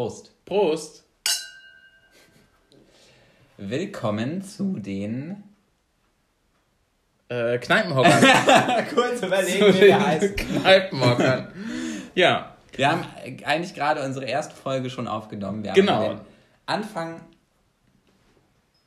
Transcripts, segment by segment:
Prost. Prost. Willkommen zu den äh, Kneipenhockern. Kurz überlegen, wie der heißt. Kneipenhockern. Ja. Wir haben eigentlich gerade unsere erste Folge schon aufgenommen. Wir genau. Anfang,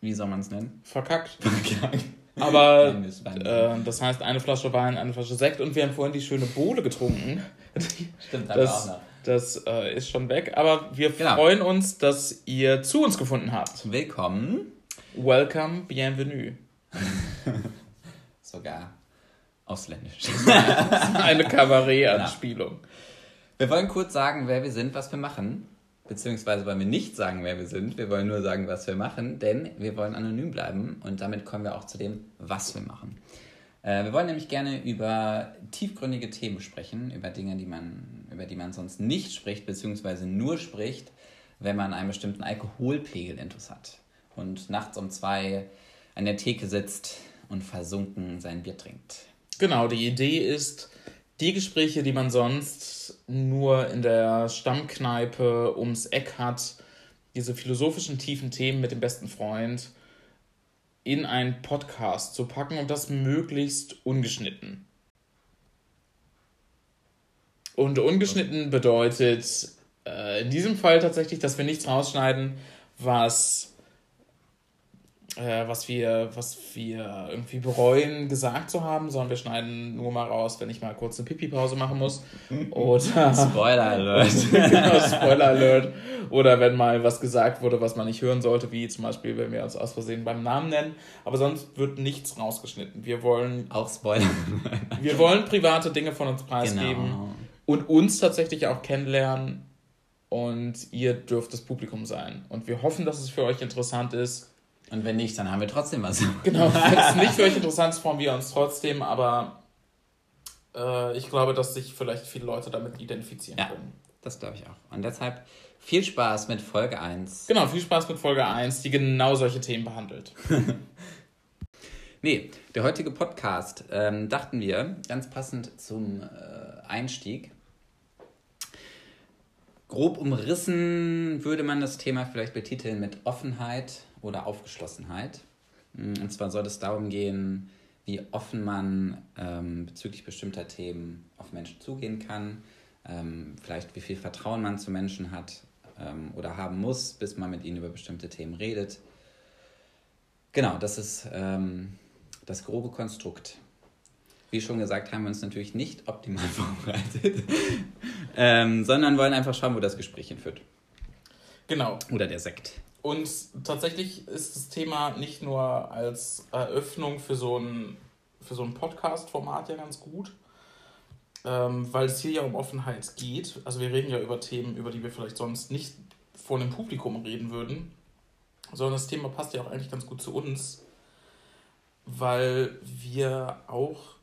wie soll man es nennen? Verkackt. Verkackt. Aber äh, das heißt eine Flasche Wein, eine Flasche Sekt und wir haben vorhin die schöne Bohle getrunken. Stimmt, das, auch noch. Das äh, ist schon weg, aber wir genau. freuen uns, dass ihr zu uns gefunden habt. Willkommen. Welcome, bienvenue. Sogar ausländisch. eine Kabarett-Anspielung. Genau. Wir wollen kurz sagen, wer wir sind, was wir machen. Beziehungsweise wollen wir nicht sagen, wer wir sind. Wir wollen nur sagen, was wir machen, denn wir wollen anonym bleiben und damit kommen wir auch zu dem, was wir machen. Äh, wir wollen nämlich gerne über tiefgründige Themen sprechen, über Dinge, die man, über die man sonst nicht spricht, beziehungsweise nur spricht, wenn man einen bestimmten Alkoholpegel intus hat und nachts um zwei an der Theke sitzt und versunken sein Bier trinkt. Genau, die Idee ist, die Gespräche, die man sonst nur in der Stammkneipe ums Eck hat, diese philosophischen tiefen Themen mit dem besten Freund in einen Podcast zu packen und das möglichst ungeschnitten. Und ungeschnitten bedeutet äh, in diesem Fall tatsächlich, dass wir nichts rausschneiden, was äh, was, wir, was wir irgendwie bereuen, gesagt zu haben, sondern wir schneiden nur mal raus, wenn ich mal kurz eine Pipi-Pause machen muss. Oder. Spoiler Alert. genau, Spoiler Alert. Oder wenn mal was gesagt wurde, was man nicht hören sollte, wie zum Beispiel, wenn wir uns aus Versehen beim Namen nennen. Aber sonst wird nichts rausgeschnitten. Wir wollen. Auch Spoiler. wir wollen private Dinge von uns preisgeben genau. und uns tatsächlich auch kennenlernen. Und ihr dürft das Publikum sein. Und wir hoffen, dass es für euch interessant ist und wenn nicht, dann haben wir trotzdem was. Genau, wenn es nicht für euch interessant ist, freuen wir uns trotzdem, aber äh, ich glaube, dass sich vielleicht viele Leute damit identifizieren ja, können. Das glaube ich auch. Und deshalb viel Spaß mit Folge 1. Genau, viel Spaß mit Folge 1, die genau solche Themen behandelt. nee, der heutige Podcast, ähm, dachten wir, ganz passend zum äh, Einstieg, grob umrissen würde man das Thema vielleicht betiteln mit Offenheit oder Aufgeschlossenheit. Mm, und zwar soll es darum gehen, wie offen man ähm, bezüglich bestimmter Themen auf Menschen zugehen kann, ähm, vielleicht wie viel Vertrauen man zu Menschen hat ähm, oder haben muss, bis man mit ihnen über bestimmte Themen redet. Genau, das ist ähm, das grobe Konstrukt. Wie schon gesagt, haben wir uns natürlich nicht optimal vorbereitet, ähm, sondern wollen einfach schauen, wo das Gespräch hinführt. Genau. Oder der Sekt. Und tatsächlich ist das Thema nicht nur als Eröffnung für so ein, für so ein Podcast-Format ja ganz gut, ähm, weil es hier ja um Offenheit geht. Also wir reden ja über Themen, über die wir vielleicht sonst nicht vor einem Publikum reden würden, sondern das Thema passt ja auch eigentlich ganz gut zu uns, weil wir auch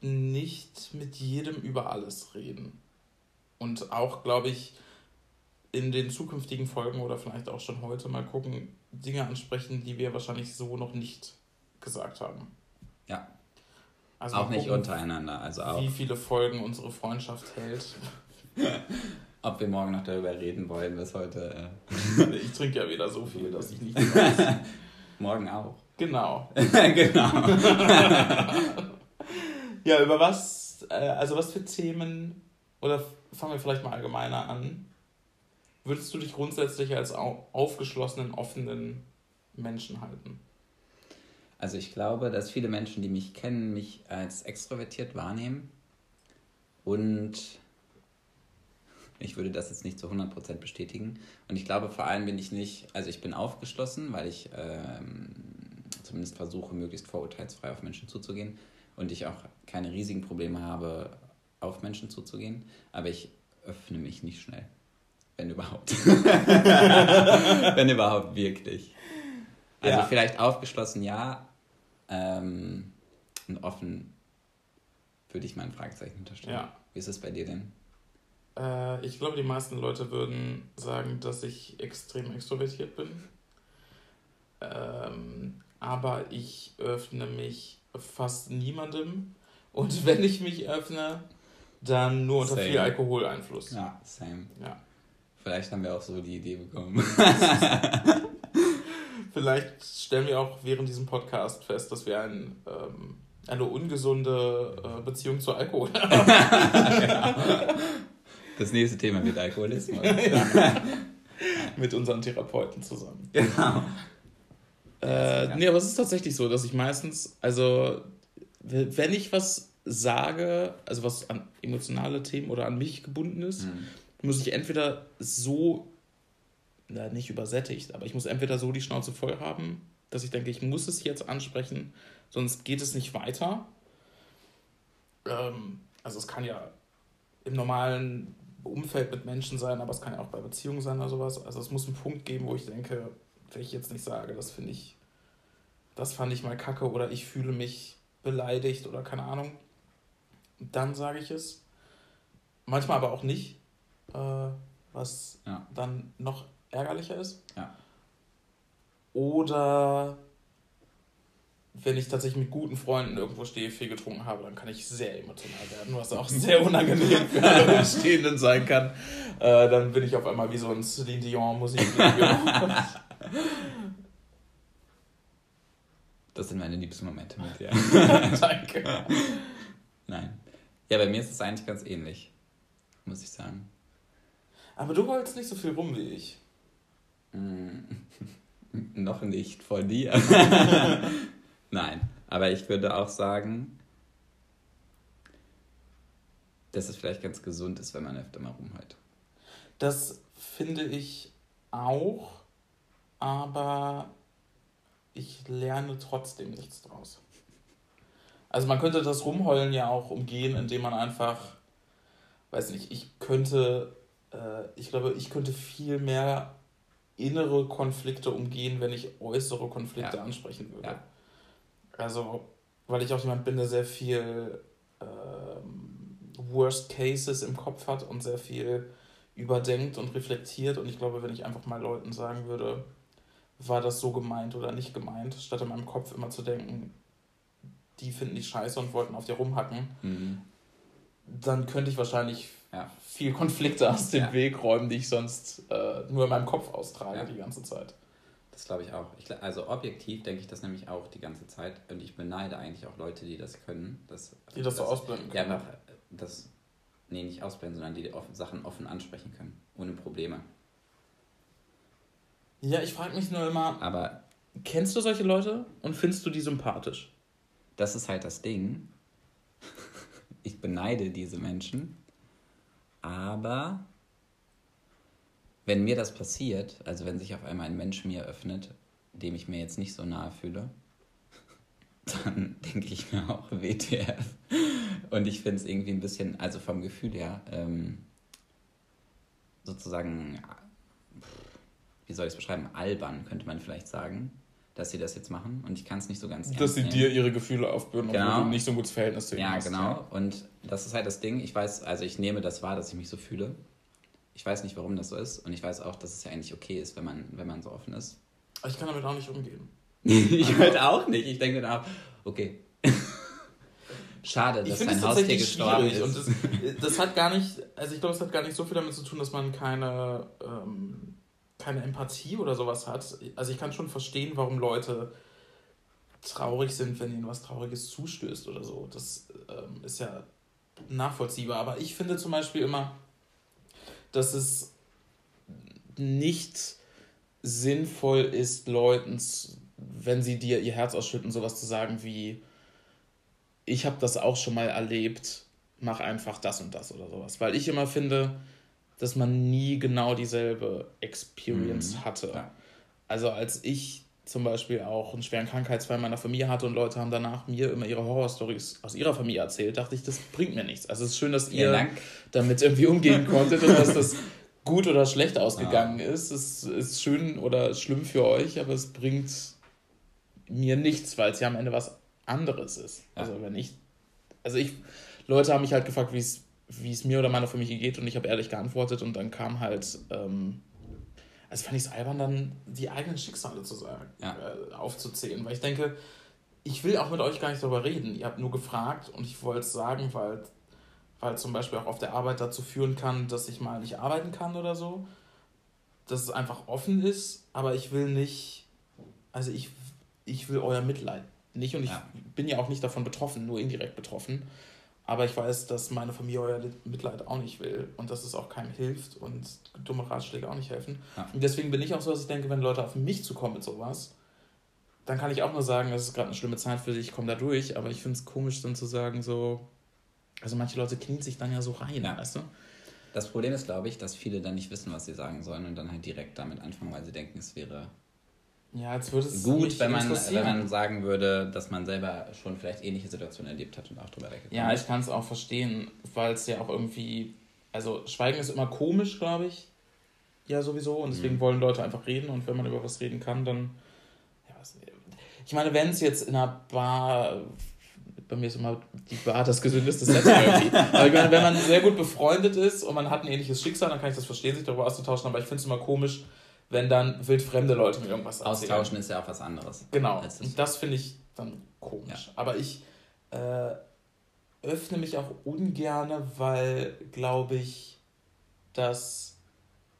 nicht mit jedem über alles reden. Und auch, glaube ich, in den zukünftigen Folgen oder vielleicht auch schon heute mal gucken, Dinge ansprechen, die wir wahrscheinlich so noch nicht gesagt haben. Ja. Also auch nicht untereinander. Also auch. Wie viele Folgen unsere Freundschaft hält. Ob wir morgen noch darüber reden wollen, was heute. Äh ich trinke ja wieder so viel, dass ich nicht weiß. morgen auch. Genau. genau. ja, über was, äh, also was für Themen, oder fangen wir vielleicht mal allgemeiner an, würdest du dich grundsätzlich als aufgeschlossenen, offenen Menschen halten? Also ich glaube, dass viele Menschen, die mich kennen, mich als extrovertiert wahrnehmen. Und ich würde das jetzt nicht zu 100% bestätigen. Und ich glaube vor allem bin ich nicht, also ich bin aufgeschlossen, weil ich ähm, zumindest versuche, möglichst vorurteilsfrei auf Menschen zuzugehen. Und ich auch keine riesigen Probleme habe, auf Menschen zuzugehen. Aber ich öffne mich nicht schnell. Wenn überhaupt. Wenn überhaupt wirklich. Also ja. vielleicht aufgeschlossen, ja. Ähm, und offen würde ich mal ein Fragezeichen unterstellen. Ja. Wie ist es bei dir denn? Äh, ich glaube, die meisten Leute würden sagen, dass ich extrem extrovertiert bin. Ähm, aber ich öffne mich fast niemandem. Und wenn ich mich öffne, dann nur unter same. viel Alkoholeinfluss. Ja, same. Ja. Vielleicht haben wir auch so die Idee bekommen. Vielleicht stellen wir auch während diesem Podcast fest, dass wir ein, ähm, eine ungesunde äh, Beziehung zu Alkohol haben. Das nächste Thema wird Alkoholismus. Mit unseren Therapeuten zusammen. Genau. Äh, nee, aber es ist tatsächlich so, dass ich meistens, also wenn ich was sage, also was an emotionale Themen oder an mich gebunden ist, mhm. Muss ich entweder so, na, nicht übersättigt, aber ich muss entweder so die Schnauze voll haben, dass ich denke, ich muss es jetzt ansprechen, sonst geht es nicht weiter. Ähm, also es kann ja im normalen Umfeld mit Menschen sein, aber es kann ja auch bei Beziehungen sein oder sowas. Also es muss einen Punkt geben, wo ich denke, wenn ich jetzt nicht sage, das finde ich, das fand ich mal kacke oder ich fühle mich beleidigt oder keine Ahnung, dann sage ich es. Manchmal aber auch nicht, äh, was ja. dann noch ärgerlicher ist. Ja. Oder wenn ich tatsächlich mit guten Freunden irgendwo stehe, viel getrunken habe, dann kann ich sehr emotional werden, was auch sehr unangenehm für alle Umstehenden sein kann. Äh, dann bin ich auf einmal wie so ein Celine Dion Musikvideo. Das sind meine liebsten Momente mit dir. Danke. Nein. Ja, bei mir ist es eigentlich ganz ähnlich, muss ich sagen. Aber du wolltest nicht so viel rum wie ich. Mm, noch nicht vor dir. Nein, aber ich würde auch sagen, dass es vielleicht ganz gesund ist, wenn man öfter mal rumhält. Das finde ich auch, aber ich lerne trotzdem nichts draus. Also man könnte das Rumheulen ja auch umgehen, indem man einfach, weiß nicht, ich könnte, ich glaube, ich könnte viel mehr innere Konflikte umgehen, wenn ich äußere Konflikte ja. ansprechen würde. Ja. Also, weil ich auch jemand bin, der sehr viel ähm, Worst Cases im Kopf hat und sehr viel überdenkt und reflektiert. Und ich glaube, wenn ich einfach mal Leuten sagen würde, war das so gemeint oder nicht gemeint, statt in meinem Kopf immer zu denken, die finden die scheiße und wollten auf dir rumhacken, mhm. dann könnte ich wahrscheinlich ja. viel Konflikte aus dem ja. Weg räumen, die ich sonst äh, nur in meinem Kopf austrage ja. die ganze Zeit. Das glaube ich auch. Ich, also objektiv denke ich das nämlich auch die ganze Zeit und ich beneide eigentlich auch Leute, die das können. Dass, die das, das so ausblenden können. Ja, einfach das, nee, nicht ausblenden, sondern die offen, Sachen offen ansprechen können, ohne Probleme. Ja, ich frage mich nur immer, aber kennst du solche Leute und findest du die sympathisch? Das ist halt das Ding. Ich beneide diese Menschen, aber wenn mir das passiert, also wenn sich auf einmal ein Mensch mir öffnet, dem ich mir jetzt nicht so nahe fühle, dann denke ich mir auch WTF. Und ich finde es irgendwie ein bisschen, also vom Gefühl her, ähm, sozusagen wie soll ich es beschreiben, albern, könnte man vielleicht sagen, dass sie das jetzt machen. Und ich kann es nicht so ganz Dass sie nehmen. dir ihre Gefühle aufbürden, genau. obwohl du nicht so ein gutes Verhältnis zu ihnen ja, hast. Genau. Ja, genau. Und das ist halt das Ding. Ich weiß, also ich nehme das wahr, dass ich mich so fühle. Ich weiß nicht, warum das so ist. Und ich weiß auch, dass es ja eigentlich okay ist, wenn man, wenn man so offen ist. Aber ich kann damit auch nicht umgehen. ich also, halt auch nicht. Ich denke dann auch, okay. Schade, dass dein Haustier gestorben ist. Und das, das, hat gar nicht, also ich glaube, es hat gar nicht so viel damit zu tun, dass man keine ähm, keine Empathie oder sowas hat. Also ich kann schon verstehen, warum Leute traurig sind, wenn ihnen was Trauriges zustößt oder so. Das ähm, ist ja nachvollziehbar. Aber ich finde zum Beispiel immer, dass es nicht sinnvoll ist, Leuten, wenn sie dir ihr Herz ausschütten, sowas zu sagen wie, ich habe das auch schon mal erlebt, mach einfach das und das oder sowas. Weil ich immer finde, dass man nie genau dieselbe Experience mhm. hatte. Ja. Also als ich zum Beispiel auch einen schweren Krankheitsfall in meiner Familie hatte und Leute haben danach mir immer ihre Horrorstories aus ihrer Familie erzählt, dachte ich, das bringt mir nichts. Also es ist schön, dass ihr Dank. damit irgendwie umgehen konntet und dass das gut oder schlecht ausgegangen ja. ist. Es ist schön oder schlimm für euch, aber es bringt mir nichts, weil es ja am Ende was anderes ist. Ja. Also wenn ich, also ich, Leute haben mich halt gefragt, wie es wie es mir oder meiner Familie geht und ich habe ehrlich geantwortet und dann kam halt, ähm, also fand ich es albern, dann die eigenen Schicksale zu sagen, ja. äh, aufzuzählen, weil ich denke, ich will auch mit euch gar nicht darüber reden. Ihr habt nur gefragt und ich wollte es sagen, weil, weil zum Beispiel auch auf der Arbeit dazu führen kann, dass ich mal nicht arbeiten kann oder so. dass es einfach offen ist, aber ich will nicht, also ich, ich will euer Mitleid nicht und ich ja. bin ja auch nicht davon betroffen, nur indirekt betroffen. Aber ich weiß, dass meine Familie euer Mitleid auch nicht will und dass es auch keinem hilft und dumme Ratschläge auch nicht helfen. Ja. Und deswegen bin ich auch so, dass ich denke, wenn Leute auf mich zukommen mit sowas, dann kann ich auch nur sagen, es ist gerade eine schlimme Zeit für dich, ich komme da durch. Aber ich finde es komisch, dann zu sagen, so. Also manche Leute knien sich dann ja so rein, ja. weißt du? Das Problem ist, glaube ich, dass viele dann nicht wissen, was sie sagen sollen und dann halt direkt damit anfangen, weil sie denken, es wäre ja, jetzt würde es gut, wenn man, wenn man sagen würde, dass man selber schon vielleicht ähnliche Situationen erlebt hat und auch drüber weggekommen Ja, ich kann es auch verstehen, weil es ja auch irgendwie, also Schweigen ist immer komisch, glaube ich, ja sowieso und deswegen mhm. wollen Leute einfach reden und wenn man über was reden kann, dann, ja, ich meine, wenn es jetzt in einer Bar bei mir ist immer die Bar das gesündeste Setting irgendwie. Aber ich meine, wenn man sehr gut befreundet ist und man hat ein ähnliches Schicksal, dann kann ich das verstehen, sich darüber auszutauschen. Aber ich finde es immer komisch, wenn dann wildfremde Leute mir irgendwas erzählen. Austauschen ist ja auch was anderes. Genau. Das. Und das finde ich dann komisch. Ja. Aber ich äh, öffne mich auch ungerne, weil, glaube ich, das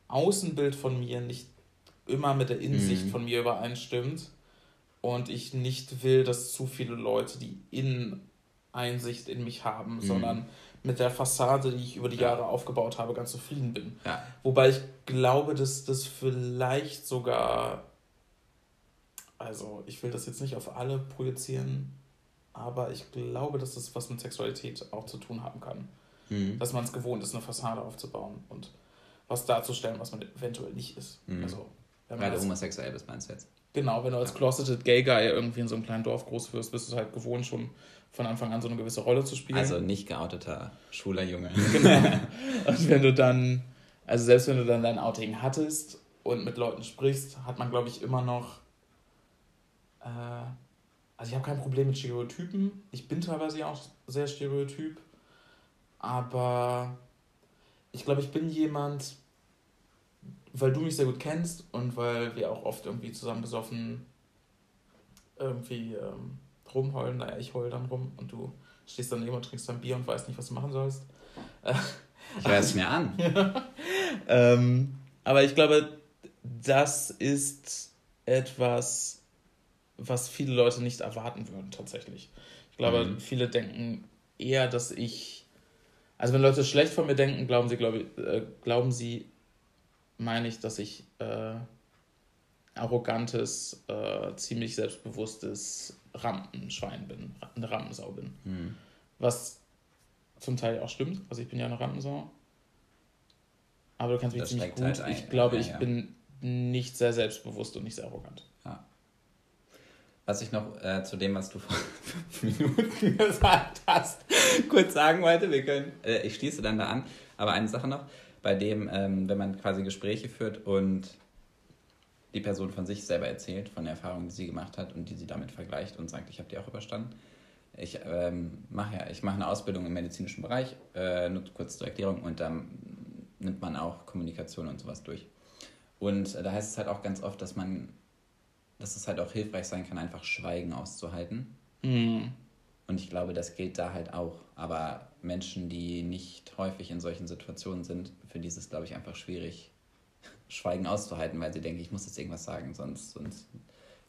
Außenbild von mir nicht immer mit der Innensicht mhm. von mir übereinstimmt und ich nicht will, dass zu viele Leute die Inneneinsicht in mich haben, mhm. sondern mit der Fassade, die ich über die Jahre aufgebaut habe, ganz zufrieden bin. Ja. Wobei ich glaube, dass das vielleicht sogar, also ich will das jetzt nicht auf alle projizieren, aber ich glaube, dass das was mit Sexualität auch zu tun haben kann. Mhm. Dass man es gewohnt ist, eine Fassade aufzubauen und was darzustellen, was man eventuell nicht ist. Mhm. Also, wenn man Weil du homosexuell bist, meinst du jetzt? Genau, wenn du als closeted Gay Guy irgendwie in so einem kleinen Dorf groß wirst, bist du halt gewohnt, schon von Anfang an so eine gewisse Rolle zu spielen. Also nicht geouteter, schwuler Junge. Genau. Und wenn du dann, also selbst wenn du dann dein Outing hattest und mit Leuten sprichst, hat man, glaube ich, immer noch. Äh, also ich habe kein Problem mit Stereotypen. Ich bin teilweise auch sehr stereotyp. Aber ich glaube, ich bin jemand, weil du mich sehr gut kennst und weil wir auch oft irgendwie zusammen besoffen irgendwie ähm, rumheulen. Naja, ich heul dann rum und du stehst dann neben und trinkst dein Bier und weißt nicht, was du machen sollst. ich höre es mir an. ähm, aber ich glaube, das ist etwas, was viele Leute nicht erwarten würden, tatsächlich. Ich glaube, mhm. viele denken eher, dass ich. Also, wenn Leute schlecht von mir denken, glauben sie, glaube ich, äh, glauben sie, meine ich, dass ich äh, arrogantes, äh, ziemlich selbstbewusstes Rampenschwein bin, eine Rampensau bin. Mhm. Was zum Teil auch stimmt, also ich bin ja eine Rampensau. Aber du kannst mich das ziemlich gut. Halt ich glaube, ja, ich ja. bin nicht sehr selbstbewusst und nicht sehr arrogant. Ja. Was ich noch äh, zu dem, was du vor fünf Minuten gesagt hast, kurz sagen wollte, wir können, äh, ich schließe dann da an, aber eine Sache noch, bei dem, ähm, wenn man quasi Gespräche führt und die Person von sich selber erzählt, von der Erfahrung, die sie gemacht hat und die sie damit vergleicht und sagt, ich habe die auch überstanden. Ich ähm, mache ja, ich mache eine Ausbildung im medizinischen Bereich, äh, nur kurz zur Erklärung, und dann nimmt man auch Kommunikation und sowas durch. Und äh, da heißt es halt auch ganz oft, dass man, dass es halt auch hilfreich sein kann, einfach Schweigen auszuhalten. Mhm. Und ich glaube, das gilt da halt auch. Aber Menschen, die nicht häufig in solchen Situationen sind, für die ist es, glaube ich, einfach schwierig, Schweigen auszuhalten, weil sie denken, ich muss jetzt irgendwas sagen, sonst, sonst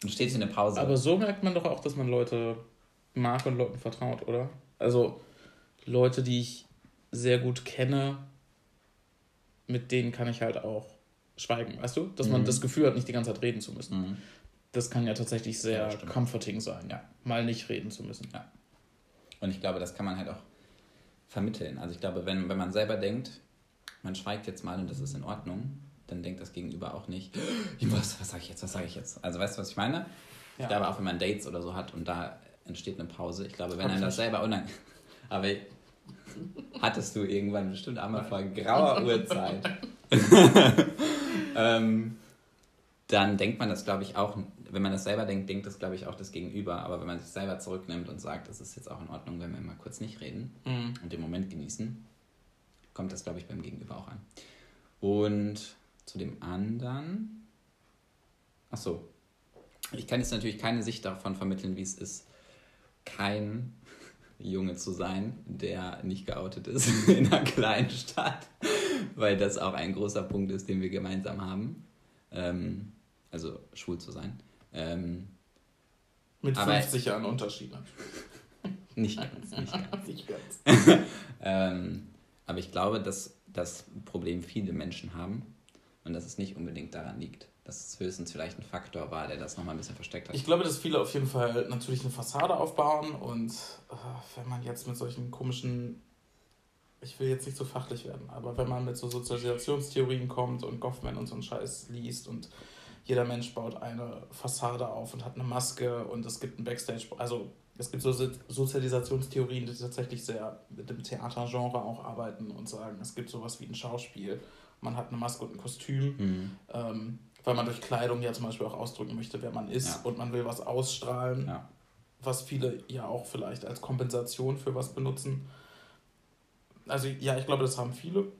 entsteht hier eine Pause. Aber so merkt man doch auch, dass man Leute mag und Leuten vertraut, oder? Also Leute, die ich sehr gut kenne, mit denen kann ich halt auch schweigen, weißt du? Dass man mhm. das Gefühl hat, nicht die ganze Zeit reden zu müssen. Mhm. Das kann ja tatsächlich sehr ja, comforting sein, ja. Mal nicht reden zu müssen. Ja. Und ich glaube, das kann man halt auch vermitteln. Also ich glaube, wenn, wenn man selber denkt, man schweigt jetzt mal und das ist in Ordnung, dann denkt das Gegenüber auch nicht, was, was sage ich jetzt, was sage ich jetzt? Also weißt du, was ich meine? Ja. Ich glaube auch, wenn man Dates oder so hat und da entsteht eine Pause, ich glaube, wenn einem das selber unangenehm... Aber hattest du irgendwann bestimmt einmal vor grauer Uhrzeit. ähm, dann denkt man das, glaube ich, auch, wenn man das selber denkt, denkt das, glaube ich, auch das Gegenüber. Aber wenn man sich selber zurücknimmt und sagt, es ist jetzt auch in Ordnung, wenn wir mal kurz nicht reden mhm. und den Moment genießen, kommt das, glaube ich, beim Gegenüber auch an. Und zu dem anderen. Ach so. Ich kann jetzt natürlich keine Sicht davon vermitteln, wie es ist, kein Junge zu sein, der nicht geoutet ist in einer kleinen Stadt weil das auch ein großer Punkt ist, den wir gemeinsam haben. Ähm, also schwul zu sein. Ähm, Mit 50 Jahren Unterschied. Nicht ganz, nicht ganz. nicht ganz. ähm, aber ich glaube, dass das Problem viele Menschen haben und dass es nicht unbedingt daran liegt. Dass es höchstens vielleicht ein Faktor war, der das nochmal ein bisschen versteckt hat. Ich glaube, dass viele auf jeden Fall natürlich eine Fassade aufbauen und äh, wenn man jetzt mit solchen komischen, ich will jetzt nicht so fachlich werden, aber wenn man mit so Sozialisationstheorien kommt und Goffman und so einen Scheiß liest und jeder Mensch baut eine Fassade auf und hat eine Maske und es gibt ein Backstage, also es gibt so Sozialisationstheorien, die tatsächlich sehr mit dem Theatergenre auch arbeiten und sagen, es gibt sowas wie ein Schauspiel. Man hat eine Maske und ein Kostüm, mhm. ähm, weil man durch Kleidung ja zum Beispiel auch ausdrücken möchte, wer man ist ja. und man will was ausstrahlen, ja. was viele ja auch vielleicht als Kompensation für was benutzen. Also ja, ich glaube, das haben viele.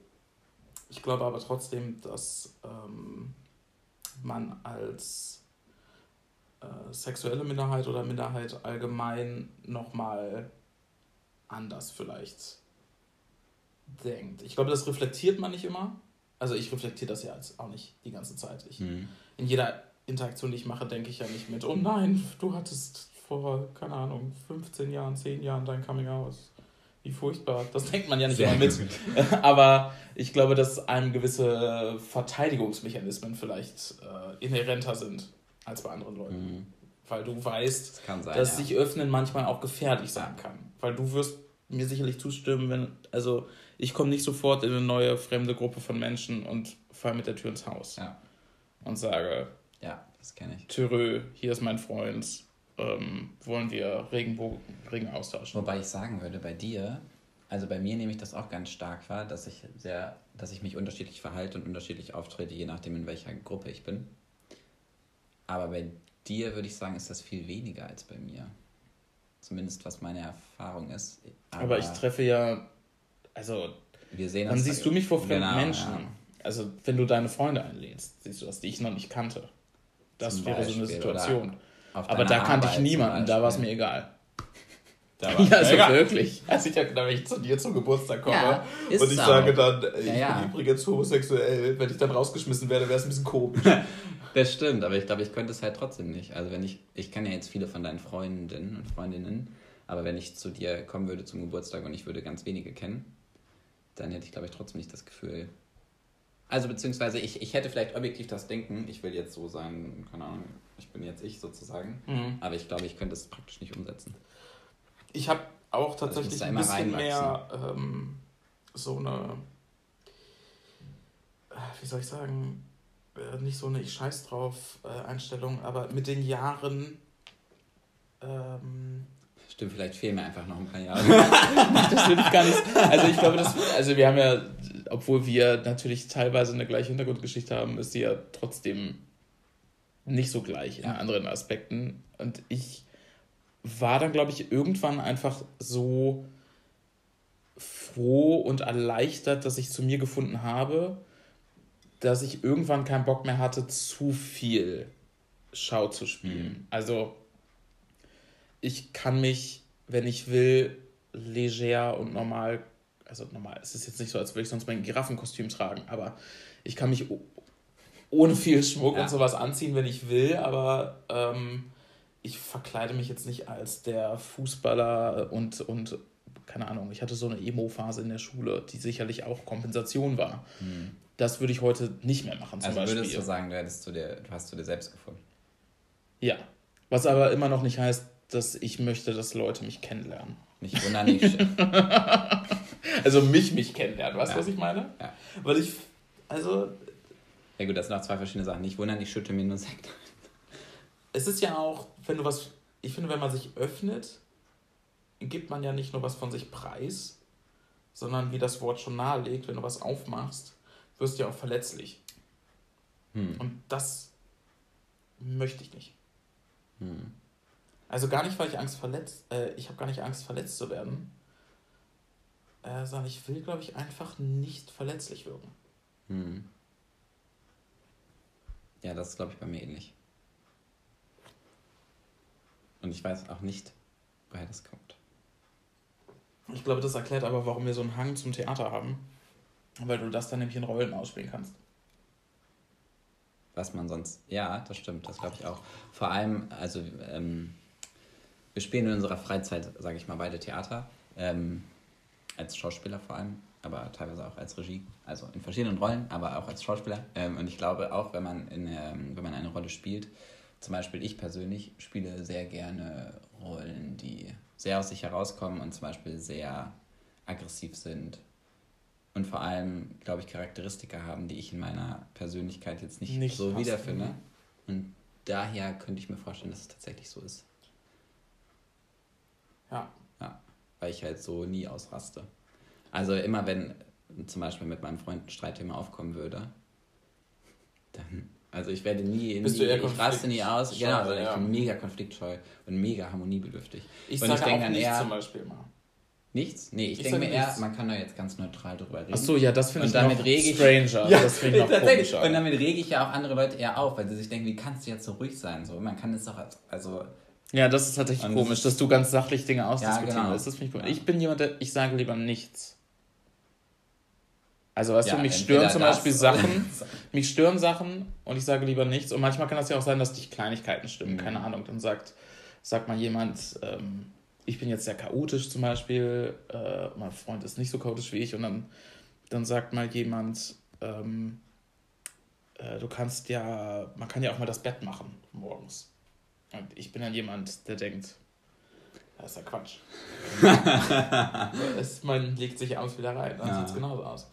Ich glaube aber trotzdem, dass ähm, man als äh, sexuelle Minderheit oder Minderheit allgemein nochmal anders vielleicht denkt. Ich glaube, das reflektiert man nicht immer. Also ich reflektiere das ja jetzt auch nicht die ganze Zeit. Ich, mhm. In jeder Interaktion, die ich mache, denke ich ja nicht mit, oh nein, du hattest vor, keine Ahnung, 15 Jahren, 10 Jahren dein Coming Out. Wie furchtbar. Das denkt man ja nicht Sehr immer mit. Aber ich glaube, dass einem gewisse Verteidigungsmechanismen vielleicht äh, inhärenter sind als bei anderen Leuten. Mhm. Weil du weißt, das sein, dass ja. sich öffnen manchmal auch gefährlich sein kann. Weil du wirst mir sicherlich zustimmen, wenn, also ich komme nicht sofort in eine neue fremde Gruppe von Menschen und fall mit der Tür ins Haus. Ja. Und sage, ja, das kenne ich. Törö, hier ist mein Freund, ähm, wollen wir Regenbogen, Regen austauschen. Wobei ich sagen würde, bei dir, also bei mir nehme ich das auch ganz stark wahr, dass ich sehr, dass ich mich unterschiedlich verhalte und unterschiedlich auftrete, je nachdem, in welcher Gruppe ich bin. Aber bei dir würde ich sagen, ist das viel weniger als bei mir. Zumindest was meine Erfahrung ist. Aber, Aber ich treffe ja, also, wir sehen dann siehst du mich vor fremden genau, Menschen. Ja. Also, wenn du deine Freunde einlädst, siehst du das, die ich noch nicht kannte. Das Zum wäre Beispiel, so eine Situation. Aber da kannte ich niemanden, da war es mir egal. Da ja, also mega. wirklich. Also ich ja, wenn ich zu dir zum Geburtstag komme ja, und ich sage dann, ich ja, ja. bin übrigens homosexuell, wenn ich dann rausgeschmissen werde, wäre es ein bisschen komisch. Das stimmt, aber ich glaube, ich könnte es halt trotzdem nicht. Also wenn ich, ich kenne ja jetzt viele von deinen Freundinnen und Freundinnen, aber wenn ich zu dir kommen würde zum Geburtstag und ich würde ganz wenige kennen, dann hätte ich, glaube ich, trotzdem nicht das Gefühl. Also beziehungsweise ich, ich hätte vielleicht objektiv das Denken, ich will jetzt so sein, keine Ahnung, ich bin jetzt ich sozusagen, mhm. aber ich glaube, ich könnte es praktisch nicht umsetzen. Ich habe auch also tatsächlich ein bisschen mehr ähm, so eine, äh, wie soll ich sagen, äh, nicht so eine Ich scheiß drauf äh, Einstellung, aber mit den Jahren. Ähm, Stimmt, vielleicht fehlen mir einfach noch ein paar Jahre. das würde ich gar nicht. Also ich glaube, das, also wir haben ja, obwohl wir natürlich teilweise eine gleiche Hintergrundgeschichte haben, ist sie ja trotzdem nicht so gleich in anderen Aspekten. Und ich war dann, glaube ich, irgendwann einfach so froh und erleichtert, dass ich zu mir gefunden habe dass ich irgendwann keinen Bock mehr hatte, zu viel Schau zu spielen. Mhm. Also ich kann mich, wenn ich will, leger und normal, also normal, es ist jetzt nicht so, als würde ich sonst mein Giraffenkostüm tragen, aber ich kann mich ohne viel Schmuck ja. und sowas anziehen, wenn ich will, aber ähm, ich verkleide mich jetzt nicht als der Fußballer und, und keine Ahnung, ich hatte so eine Emo-Phase in der Schule, die sicherlich auch Kompensation war. Mhm. Das würde ich heute nicht mehr machen, zum also Beispiel. würdest du sagen, du, hättest zu dir, du hast zu dir selbst gefunden? Ja. Was aber immer noch nicht heißt, dass ich möchte, dass Leute mich kennenlernen. Nicht wundern, nicht Also mich, mich kennenlernen, weißt du, ja. was ich meine? Ja. Weil ich, also... Ja gut, das sind auch zwei verschiedene Sachen. Nicht wundern, ich schütte mir nur Sekt. Es ist ja auch, wenn du was... Ich finde, wenn man sich öffnet, gibt man ja nicht nur was von sich preis, sondern wie das Wort schon nahelegt, wenn du was aufmachst, wirst du ja auch verletzlich. Hm. Und das möchte ich nicht. Hm. Also gar nicht, weil ich Angst verletzt, äh, ich habe gar nicht Angst, verletzt zu werden, äh, sondern ich will, glaube ich, einfach nicht verletzlich wirken. Hm. Ja, das ist, glaube ich, bei mir ähnlich. Und ich weiß auch nicht, woher das kommt. Ich glaube, das erklärt aber, warum wir so einen Hang zum Theater haben Weil du das dann nämlich in Rollen ausspielen kannst. Was man sonst. Ja, das stimmt, das glaube ich auch. Vor allem, also ähm, wir spielen in unserer Freizeit, sage ich mal, beide Theater. Ähm, als Schauspieler vor allem, aber teilweise auch als Regie. Also in verschiedenen Rollen, aber auch als Schauspieler. Ähm, und ich glaube auch, wenn man, in, ähm, wenn man eine Rolle spielt, zum Beispiel ich persönlich spiele sehr gerne Rollen, die sehr aus sich herauskommen und zum Beispiel sehr aggressiv sind. Und vor allem, glaube ich, Charakteristika haben, die ich in meiner Persönlichkeit jetzt nicht, nicht so wiederfinde. Und daher könnte ich mir vorstellen, dass es tatsächlich so ist. Ja. Ja, weil ich halt so nie ausraste. Also immer wenn zum Beispiel mit meinem Freund ein Streitthema aufkommen würde, dann, also ich werde nie, Bist nie du eher ich raste nie aus, genau, also ja. ich bin mega konfliktscheu und mega harmoniebedürftig. Ich und sage ich denke auch nichts eher, zum Beispiel mal. Nichts? Nee, ich, ich denke mir eher, man kann da jetzt ganz neutral drüber reden. Ach so, ja, das finde ich damit rege ich, stranger. Ja, das finde ich tatsächlich. Und damit rege ich ja auch andere Leute eher auf, weil sie sich denken, wie kannst du jetzt so ruhig sein? So, man kann es doch, also ja, das ist tatsächlich komisch, dass du ganz sachlich Dinge ausdiskutieren ja, genau. willst. Das finde ich Ich bin jemand, der, ich sage lieber nichts. Also weißt ja, du, mich stören zum Beispiel Sachen, mich stören Sachen und ich sage lieber nichts. Und manchmal kann das ja auch sein, dass dich Kleinigkeiten stimmen, mhm. keine Ahnung. Dann sagt, sagt mal jemand, ähm, ich bin jetzt sehr chaotisch zum Beispiel, äh, mein Freund ist nicht so chaotisch wie ich und dann, dann sagt mal jemand, ähm, äh, du kannst ja, man kann ja auch mal das Bett machen morgens. Und ich bin dann jemand, der denkt, das ist ja Quatsch. es, man legt sich abends wieder rein, dann ja. sieht es genauso aus.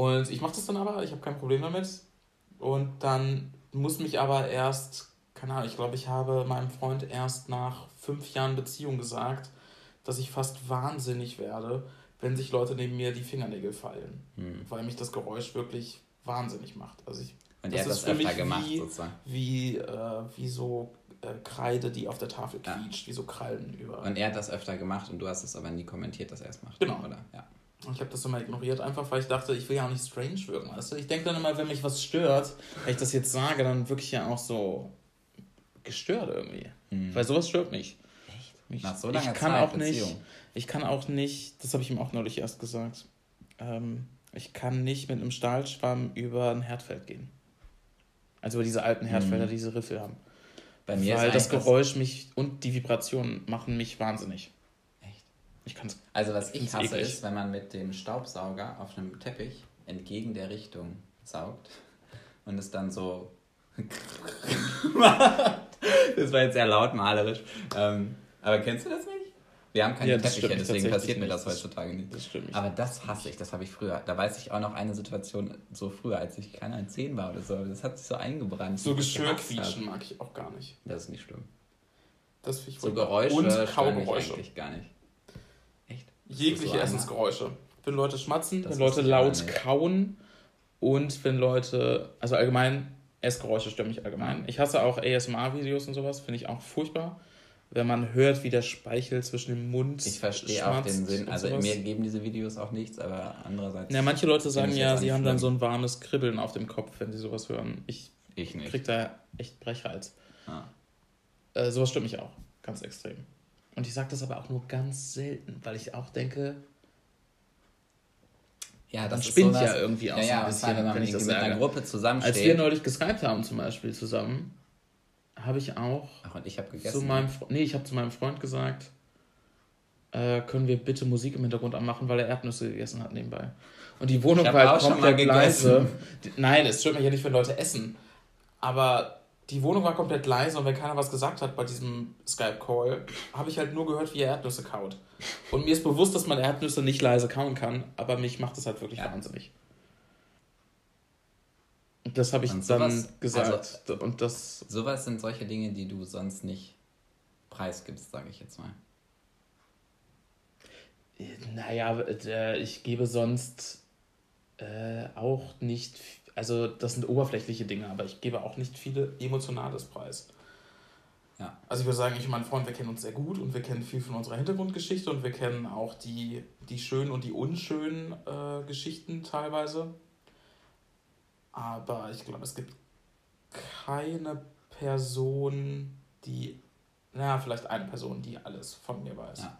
Und ich mache das dann aber, ich habe kein Problem damit. Und dann muss mich aber erst, keine Ahnung, ich glaube, ich habe meinem Freund erst nach fünf Jahren Beziehung gesagt, dass ich fast wahnsinnig werde, wenn sich Leute neben mir die Fingernägel fallen. Hm. Weil mich das Geräusch wirklich wahnsinnig macht. Also ich, Und das, das ist für mich gemacht, wie, sozusagen. wie, äh, wie so äh, Kreide, die auf der Tafel quietscht, ja. wie so Krallen über. Und er hat das öfter gemacht und du hast es aber nie kommentiert, dass er es macht. Genau. Oder? Ja. Und ich habe das immer ignoriert, einfach weil ich dachte, ich will ja auch nicht strange wirken. Weißt du? Ich denke dann immer, wenn mich was stört, wenn ich das jetzt sage, dann wirklich ja auch so gestört irgendwie. Hm. Weil sowas stört mich. Echt? Mich, Nach so langer ich kann Zeit auch nicht, Ich kann auch nicht, das habe ich ihm auch neulich erst gesagt, ähm, ich kann nicht mit einem Stahlschwamm über ein Herdfeld gehen. Also über diese alten Herdfelder, hm. die diese Riffel haben. Bei mir Weil das Geräusch mich und die Vibrationen machen mich wahnsinnig. Ich kann's. Also was ich hasse eklig. ist, wenn man mit dem Staubsauger auf einem Teppich entgegen der Richtung saugt und es dann so das war jetzt sehr laut malerisch. Ähm, aber kennst du das nicht? Wir haben keine ja, Teppiche, deswegen passiert mir das heutzutage nicht. Das stimmt Aber das hasse ich, das habe ich früher. Da weiß ich auch noch eine Situation so früher, als ich keine Ahnung, 10 war oder so. Das hat sich so eingebrannt. So Geschirrquietschen mag ich auch gar nicht. Das ist nicht schlimm. Das finde ich So Geräusche und Kaugeräusche. eigentlich gar nicht. Jegliche so Essensgeräusche. Wenn Leute schmatzen, das wenn Leute laut kauen und wenn Leute, also allgemein, Essgeräusche stören mich allgemein. Ich hasse auch ASMR-Videos und sowas, finde ich auch furchtbar wenn man hört, wie der Speichel zwischen dem Mund. Ich verstehe auch den Sinn. Also mir geben diese Videos auch nichts, aber andererseits. Ja, manche Leute sagen ja, sie haben dann so ein warmes Kribbeln auf dem Kopf, wenn sie sowas hören. Ich, ich nicht. krieg da echt Brechreiz. Ah. Äh, sowas stimmt mich auch. Ganz extrem. Und ich sage das aber auch nur ganz selten, weil ich auch denke, ja, das man spinnt ja irgendwie auch ja, so ein bisschen, wenn, man ich das mit einer Gruppe zusammensteht. Als wir neulich geskypt haben zum Beispiel zusammen, habe ich auch. Ach, und ich habe gegessen. Zu meinem, nee, ich habe zu meinem Freund gesagt, äh, können wir bitte Musik im Hintergrund anmachen, weil er Erdnüsse gegessen hat nebenbei. Und die Wohnung war halt komplett leise. Nein, es stört mich ja nicht, wenn Leute essen. Aber die Wohnung war komplett leise und wenn keiner was gesagt hat bei diesem Skype-Call, habe ich halt nur gehört, wie er Erdnüsse kaut. Und mir ist bewusst, dass man Erdnüsse nicht leise kauen kann, aber mich macht das halt wirklich ja. wahnsinnig. Das habe ich und dann sowas, gesagt. Also, und das. Sowas sind solche Dinge, die du sonst nicht preisgibst, sage ich jetzt mal. Naja, äh, ich gebe sonst äh, auch nicht. Also, das sind oberflächliche Dinge, aber ich gebe auch nicht viele Emotionales Preis. Ja. Also, ich würde sagen, ich und mein Freund, wir kennen uns sehr gut und wir kennen viel von unserer Hintergrundgeschichte und wir kennen auch die, die schönen und die unschönen äh, Geschichten teilweise. Aber ich glaube, es gibt keine Person, die. Na, vielleicht eine Person, die alles von mir weiß. Ja.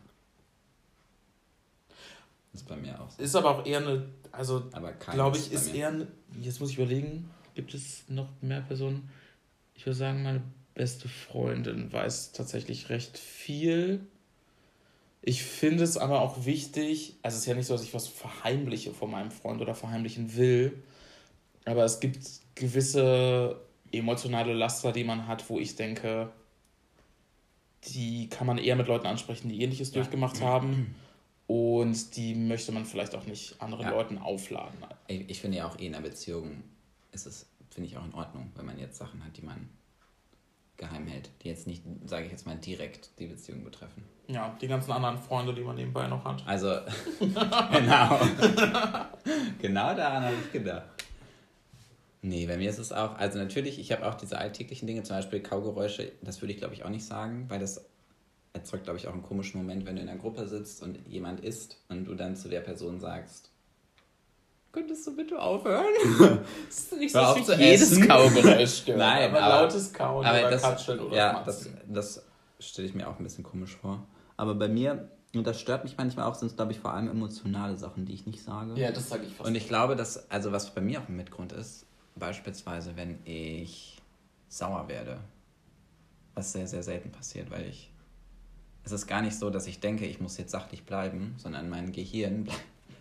Ist bei mir auch so. Ist aber auch eher eine, also glaube ich, ist eher, jetzt muss ich überlegen, gibt es noch mehr Personen? Ich würde sagen, meine beste Freundin weiß tatsächlich recht viel. Ich finde es aber auch wichtig, also es ist ja nicht so, dass ich was verheimliche von meinem Freund oder verheimlichen will, aber es gibt gewisse emotionale Laster, die man hat, wo ich denke, die kann man eher mit Leuten ansprechen, die ähnliches Ja. durchgemacht haben. Und die möchte man vielleicht auch nicht anderen Ja. Leuten aufladen. Ich, ich finde ja auch eh in einer Beziehung ist es, finde ich auch in Ordnung, wenn man jetzt Sachen hat, die man geheim hält, die jetzt nicht, sage ich jetzt mal, direkt die Beziehung betreffen. Ja, die ganzen anderen Freunde, die man nebenbei noch hat. Also, genau. genau daran habe ich gedacht. Nee, bei mir ist es auch, also natürlich, ich habe auch diese alltäglichen Dinge, zum Beispiel Kaugeräusche, das würde ich glaube ich auch nicht sagen, weil das erzeugt glaube ich auch einen komischen Moment, wenn du in einer Gruppe sitzt und jemand isst und du dann zu der Person sagst, könntest du bitte aufhören? Das ist nicht Hör auf zu jedes essen. Kaugeräusch stört. Nein, aber, aber- lautes Kauen Aber oder das, Katscheln oder ja, das, das stelle ich mir auch ein bisschen komisch vor. Aber bei mir, und das stört mich manchmal auch, sind es, glaube ich, vor allem emotionale Sachen, die ich nicht sage. Ja, das sage ich fast. Und ich glaube, dass, also was bei mir auch ein Mitgrund ist, beispielsweise, wenn ich sauer werde, was sehr, sehr selten passiert, weil ich, es ist gar nicht so, dass ich denke, ich muss jetzt sachlich bleiben, sondern mein Gehirn ble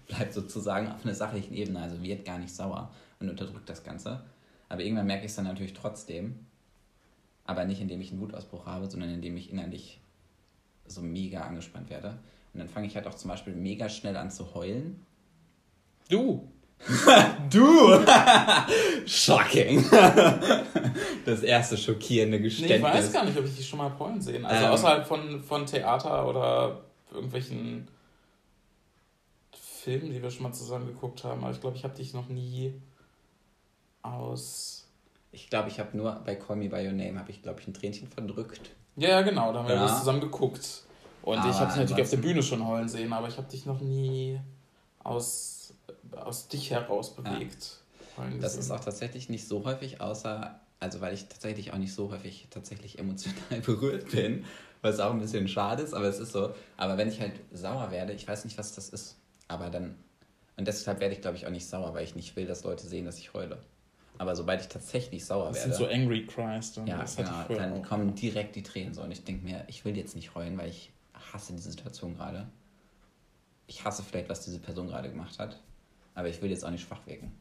bleibt sozusagen auf einer sachlichen Ebene, also wird gar nicht sauer und unterdrückt das Ganze. Aber irgendwann merke ich es dann natürlich trotzdem, aber nicht indem ich einen Wutausbruch habe, sondern indem ich innerlich so mega angespannt werde. Und dann fange ich halt auch zum Beispiel mega schnell an zu heulen du! Du! Shocking! Das erste schockierende Nee, Geständnis. ich weiß gar nicht, ob ich dich schon mal heulen sehen. Also Ähm. außerhalb von, von Theater oder irgendwelchen Filmen, die wir schon mal zusammen geguckt haben. Aber ich glaube, ich habe dich noch nie aus... Ich glaube, ich habe nur bei Call Me By Your Name, habe ich, glaube ich, ein Tränchen verdrückt. Ja, ja, genau, da haben wir Ja. das zusammen geguckt. Und Aber ich habe dich natürlich auf der Bühne schon heulen sehen, aber ich habe dich noch nie aus, aus dich heraus bewegt. heulen Das ist auch tatsächlich nicht so häufig, außer, also weil ich tatsächlich auch nicht so häufig tatsächlich emotional berührt bin, was auch ein bisschen schade ist, aber es ist so. Aber wenn ich halt sauer werde, ich weiß nicht, was das ist, aber dann, und deshalb werde ich, glaube ich, auch nicht sauer, weil ich nicht will, dass Leute sehen, dass ich heule. Aber sobald ich tatsächlich sauer Das werde. sind so Angry Cries. Dann. Ja, das hatte genau. Dann auch. kommen direkt die Tränen so und ich denke mir, ich will jetzt nicht heulen, weil ich hasse diese Situation gerade. Ich hasse vielleicht, was diese Person gerade gemacht hat, aber ich will jetzt auch nicht schwach wirken.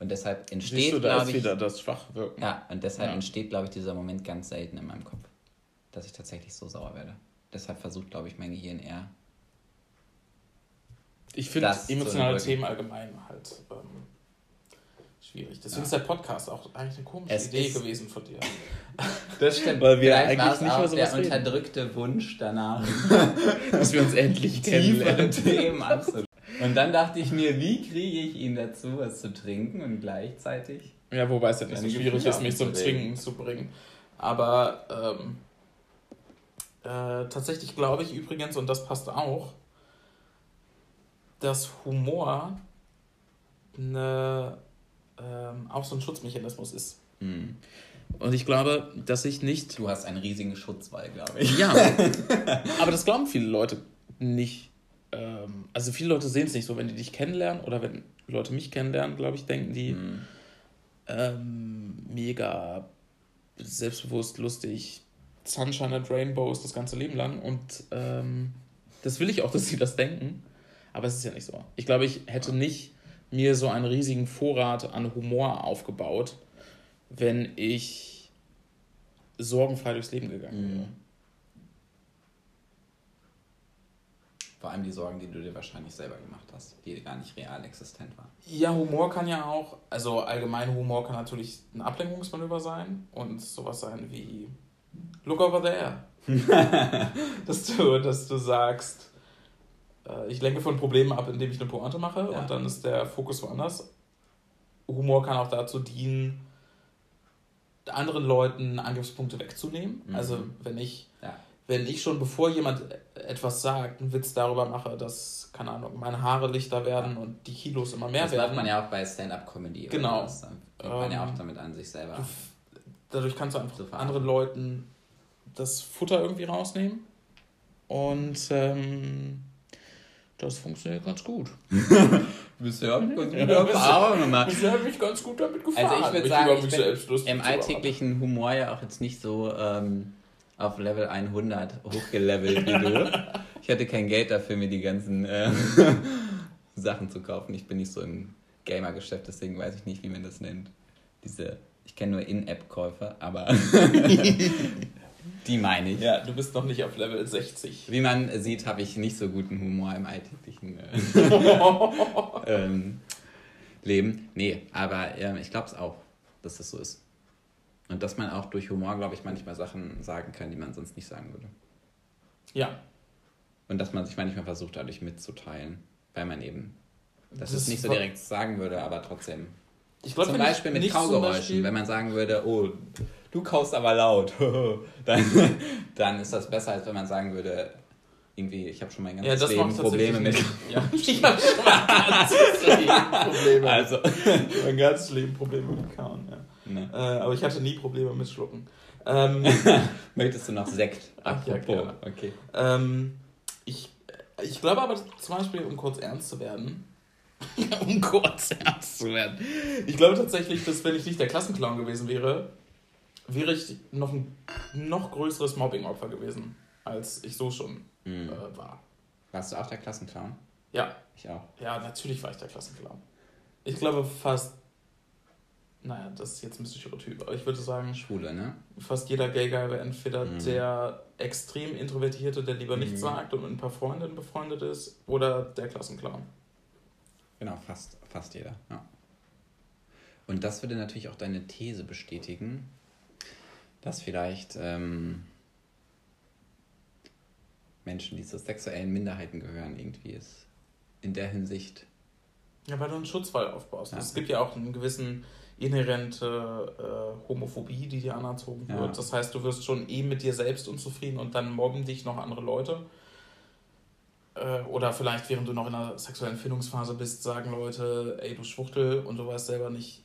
Und deshalb entsteht, du, da glaube ist ich, wieder das Schwachwirken. ja, und deshalb Ja. entsteht, glaube ich, dieser Moment ganz selten in meinem Kopf, dass ich tatsächlich so sauer werde. Deshalb versucht, glaube ich, mein Gehirn eher. Ich finde emotionale. Themen allgemein halt ähm, schwierig. Deswegen Ja. ist der Podcast auch eigentlich eine komische Es Idee gewesen von dir. Das stimmt, Weil wir Vielleicht eigentlich nicht über sowas der reden. unterdrückte Wunsch danach. Dass wir uns endlich tiefere Themen anzuschauen. Und dann dachte ich mir, wie kriege ich ihn dazu, was zu trinken und gleichzeitig. Ja, wobei es ja nicht so schwierig ist, mich zum. Zwingen zu bringen. Aber ähm, äh, tatsächlich glaube ich übrigens, und das passt auch, dass Humor eine, ähm, auch so ein Schutzmechanismus ist. Hm. Und ich glaube, dass ich nicht Du hast einen riesigen Schutzwall, glaube ich. Ja, aber das glauben viele Leute nicht. Ähm, also viele Leute sehen es nicht so, wenn die dich kennenlernen oder wenn Leute mich kennenlernen, glaube ich, denken die Hm. ähm, mega selbstbewusst, lustig, Sunshine and Rainbows das ganze Leben lang und ähm, das will ich auch, dass sie das denken, aber es ist ja nicht so. Ich glaube, ich hätte nicht mir so einen riesigen Vorrat an Humor aufgebaut, wenn ich sorgenfrei durchs Leben gegangen wäre. Mhm. Vor allem die Sorgen, die du dir wahrscheinlich selber gemacht hast, die gar nicht real existent waren. Ja, Humor kann ja auch, also allgemein Humor kann natürlich ein Ablenkungsmanöver sein und sowas sein wie Look over there. dass, du, dass du sagst, äh, ich lenke von Problemen ab, indem ich eine Pointe mache Ja. und dann ist der Fokus woanders. Humor kann auch dazu dienen, anderen Leuten Angriffspunkte wegzunehmen. Mhm. Also wenn ich Ja. Wenn ich schon bevor jemand etwas sagt, einen Witz darüber mache, dass, keine Ahnung, meine Haare lichter werden und die Kilos immer mehr das werden. macht man ja auch bei Stand-Up-Comedy. Genau. sowas. Da fängt man ja Ähm, auch damit an, sich selber. Du, dadurch kannst du einfach anderen Leuten das Futter irgendwie rausnehmen. Und ähm, das funktioniert ganz gut. Bisher habe ich ganz gute Erfahrungen gemacht. Bisher habe ich ganz gut damit gefahren. Also ich würde sagen, ich bin im alltäglichen Humor ja auch jetzt nicht so ähm, auf Level 100 hochgelevelt wie du. Ich hatte kein Geld dafür, mir die ganzen äh, Sachen zu kaufen. Ich bin nicht so im Gamer-Geschäft, deswegen weiß ich nicht, wie man das nennt. Diese, ich kenne nur In-App-Käufe, aber die meine ich. Ja, du bist noch nicht auf Level 60. Wie man sieht, habe ich nicht so guten Humor im alltäglichen äh, ähm, Leben. Nee, aber ähm, ich glaube es auch, dass das so ist. Und dass man auch durch Humor, glaube ich, manchmal Sachen sagen kann, die man sonst nicht sagen würde. Ja. Und dass man sich manchmal versucht, dadurch mitzuteilen, weil man eben das, Das ist nicht so direkt sagen würde, aber trotzdem. Ich glaub, zum Beispiel mit Kaugeräuschen. Wenn man sagen würde, oh, du kaust aber laut, dann, dann ist das besser, als wenn man sagen würde, irgendwie, ich habe schon mein Ja, ganzes das Leben Probleme mit. Ja, ich habe schon mein ganzes Leben Probleme. Also, mein ganzes Leben Probleme mit Kauen, ja. ne. Äh, aber ich hatte nie Probleme mit Schlucken. Ähm, Möchtest du noch Sekt? Ach ja, gerne. okay. ähm, ich, ich glaube aber zum Beispiel, um kurz ernst zu werden, um kurz ernst zu werden, ich glaube tatsächlich, dass wenn ich nicht der Klassenclown gewesen wäre, wäre ich noch ein noch größeres Mobbing-Opfer gewesen, als ich so schon Hm. äh, war. Warst du auch der Klassenclown? Ja, Ich auch. ja, natürlich war ich der Klassenclown. Ich glaube fast, naja, das ist jetzt ein Stereotyp, aber ich würde sagen, Schwule, ne? fast jeder Gay Guy wäre entweder Mhm. der extrem Introvertierte, der lieber nichts Mhm. sagt und mit ein paar Freundinnen befreundet ist, oder der Klassenclown. Genau, fast, fast jeder. Ja. Und das würde natürlich auch deine These bestätigen, dass vielleicht ähm, Menschen, die zu sexuellen Minderheiten gehören, irgendwie ist in der Hinsicht. Ja, weil du einen Schutzwall aufbaust. Ja. Es gibt ja auch einen gewissen inhärente äh, Homophobie, die dir anerzogen Ja. wird. Das heißt, du wirst schon eh mit dir selbst unzufrieden und dann mobben dich noch andere Leute. Äh, oder vielleicht, während du noch in einer sexuellen Findungsphase bist, sagen Leute, ey, du Schwuchtel, und du weißt selber nicht,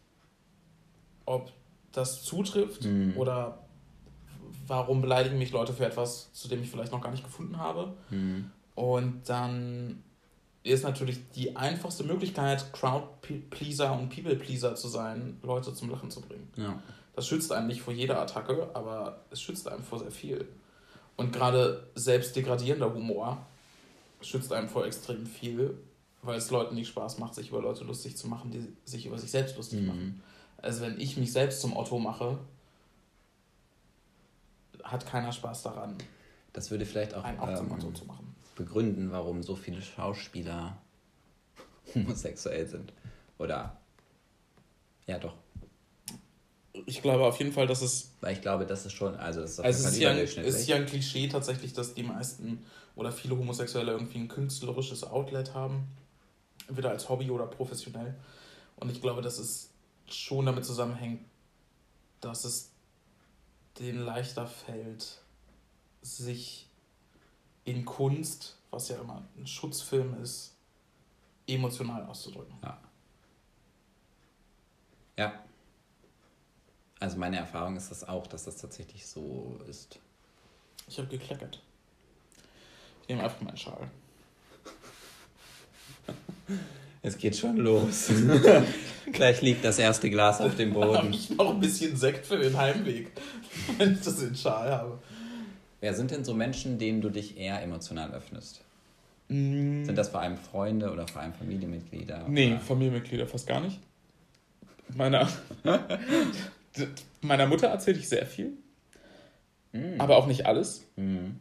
ob das zutrifft Mhm. oder warum beleidigen mich Leute für etwas, zu dem ich vielleicht noch gar nicht gefunden habe. Hm. Und dann ist natürlich die einfachste Möglichkeit, Crowd-Pleaser und People-Pleaser zu sein, Leute zum Lachen zu bringen. Ja. Das schützt einen nicht vor jeder Attacke, aber es schützt einem vor sehr viel. Und gerade selbstdegradierender Humor schützt einem vor extrem viel, weil es Leuten nicht Spaß macht, sich über Leute lustig zu machen, die sich über sich selbst lustig Mhm. machen. Also wenn ich mich selbst zum Otto mache, hat keiner Spaß daran, Das würde vielleicht auch einen auch zum Otto ähm, zu machen. Begründen, warum so viele Schauspieler homosexuell sind. Oder ja doch. Ich glaube auf jeden Fall, dass es Weil ich glaube, das ist schon, also das ist Also es ist ja, ein, ist ja ein Klischee tatsächlich, dass die meisten oder viele Homosexuelle irgendwie ein künstlerisches Outlet haben, entweder als Hobby oder professionell. Und ich glaube, dass es schon damit zusammenhängt, dass es denen leichter fällt, sich in Kunst, was ja immer ein Schutzfilm ist, emotional auszudrücken. Ja. Also meine Erfahrung ist das auch, dass das tatsächlich so ist. Ich habe gekleckert. Ich nehme einfach meinen Schal. Es geht schon los. Gleich liegt das erste Glas auf dem Dann habe Boden. ich noch ein bisschen Sekt für den Heimweg, wenn ich das in den Schal habe. Wer sind denn so Menschen, denen du dich eher emotional öffnest? Mm, Sind das vor allem Freunde oder vor allem Familienmitglieder? Nee, Oder? Familienmitglieder fast gar nicht. Meiner, meiner Mutter erzähle ich sehr viel, Mm. aber auch nicht alles. Mhm.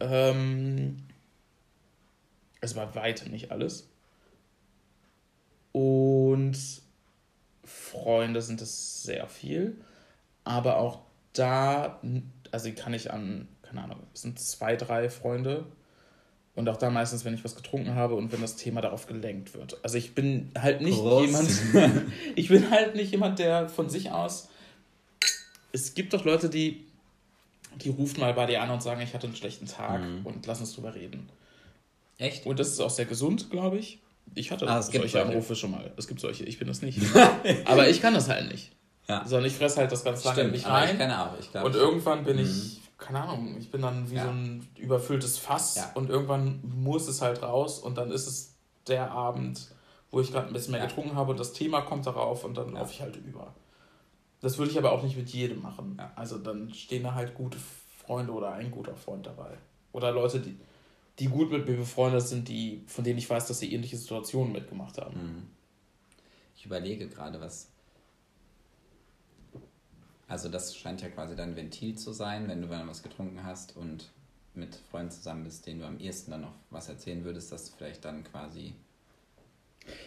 Ähm, es war weitem nicht alles. Und Freunde sind es sehr viel. Aber auch da, also kann ich an, keine Ahnung, es sind zwei, drei Freunde. Und auch da meistens, wenn ich was getrunken habe und wenn das Thema darauf gelenkt wird. Also ich bin halt nicht Prost. jemand, ich bin halt nicht jemand, der von sich aus. Es gibt doch Leute, die, die rufen mal bei dir an und sagen, ich hatte einen schlechten Tag Mhm. und lass uns drüber reden. Echt? Und das ist auch sehr gesund, glaube ich. Ich hatte Ah, solche. Anrufe schon mal. Es gibt solche, ich bin das nicht. Aber ich kann das halt nicht. Ja. Sondern ich fresse halt das ganz lange in Stimmt, mich aber ich rein. kenne auch. Ich glaube, Und irgendwann bin ich, keine Ahnung, ich bin dann wie ja. so ein überfülltes Fass ja. und irgendwann muss es halt raus und dann ist es der Abend, wo ich gerade ein bisschen mehr ja. getrunken habe und das Thema kommt darauf und dann laufe ich halt über. Das würde ich aber auch nicht mit jedem machen. Also dann stehen da halt gute Freunde oder ein guter Freund dabei. Oder Leute, die, die gut mit mir befreundet sind, die, von denen ich weiß, dass sie ähnliche Situationen mitgemacht haben. Mhm. Ich überlege gerade, was also das scheint ja quasi dein Ventil zu sein, wenn du mal was getrunken hast und mit Freunden zusammen bist, denen du am ehesten dann noch was erzählen würdest, dass du vielleicht dann quasi.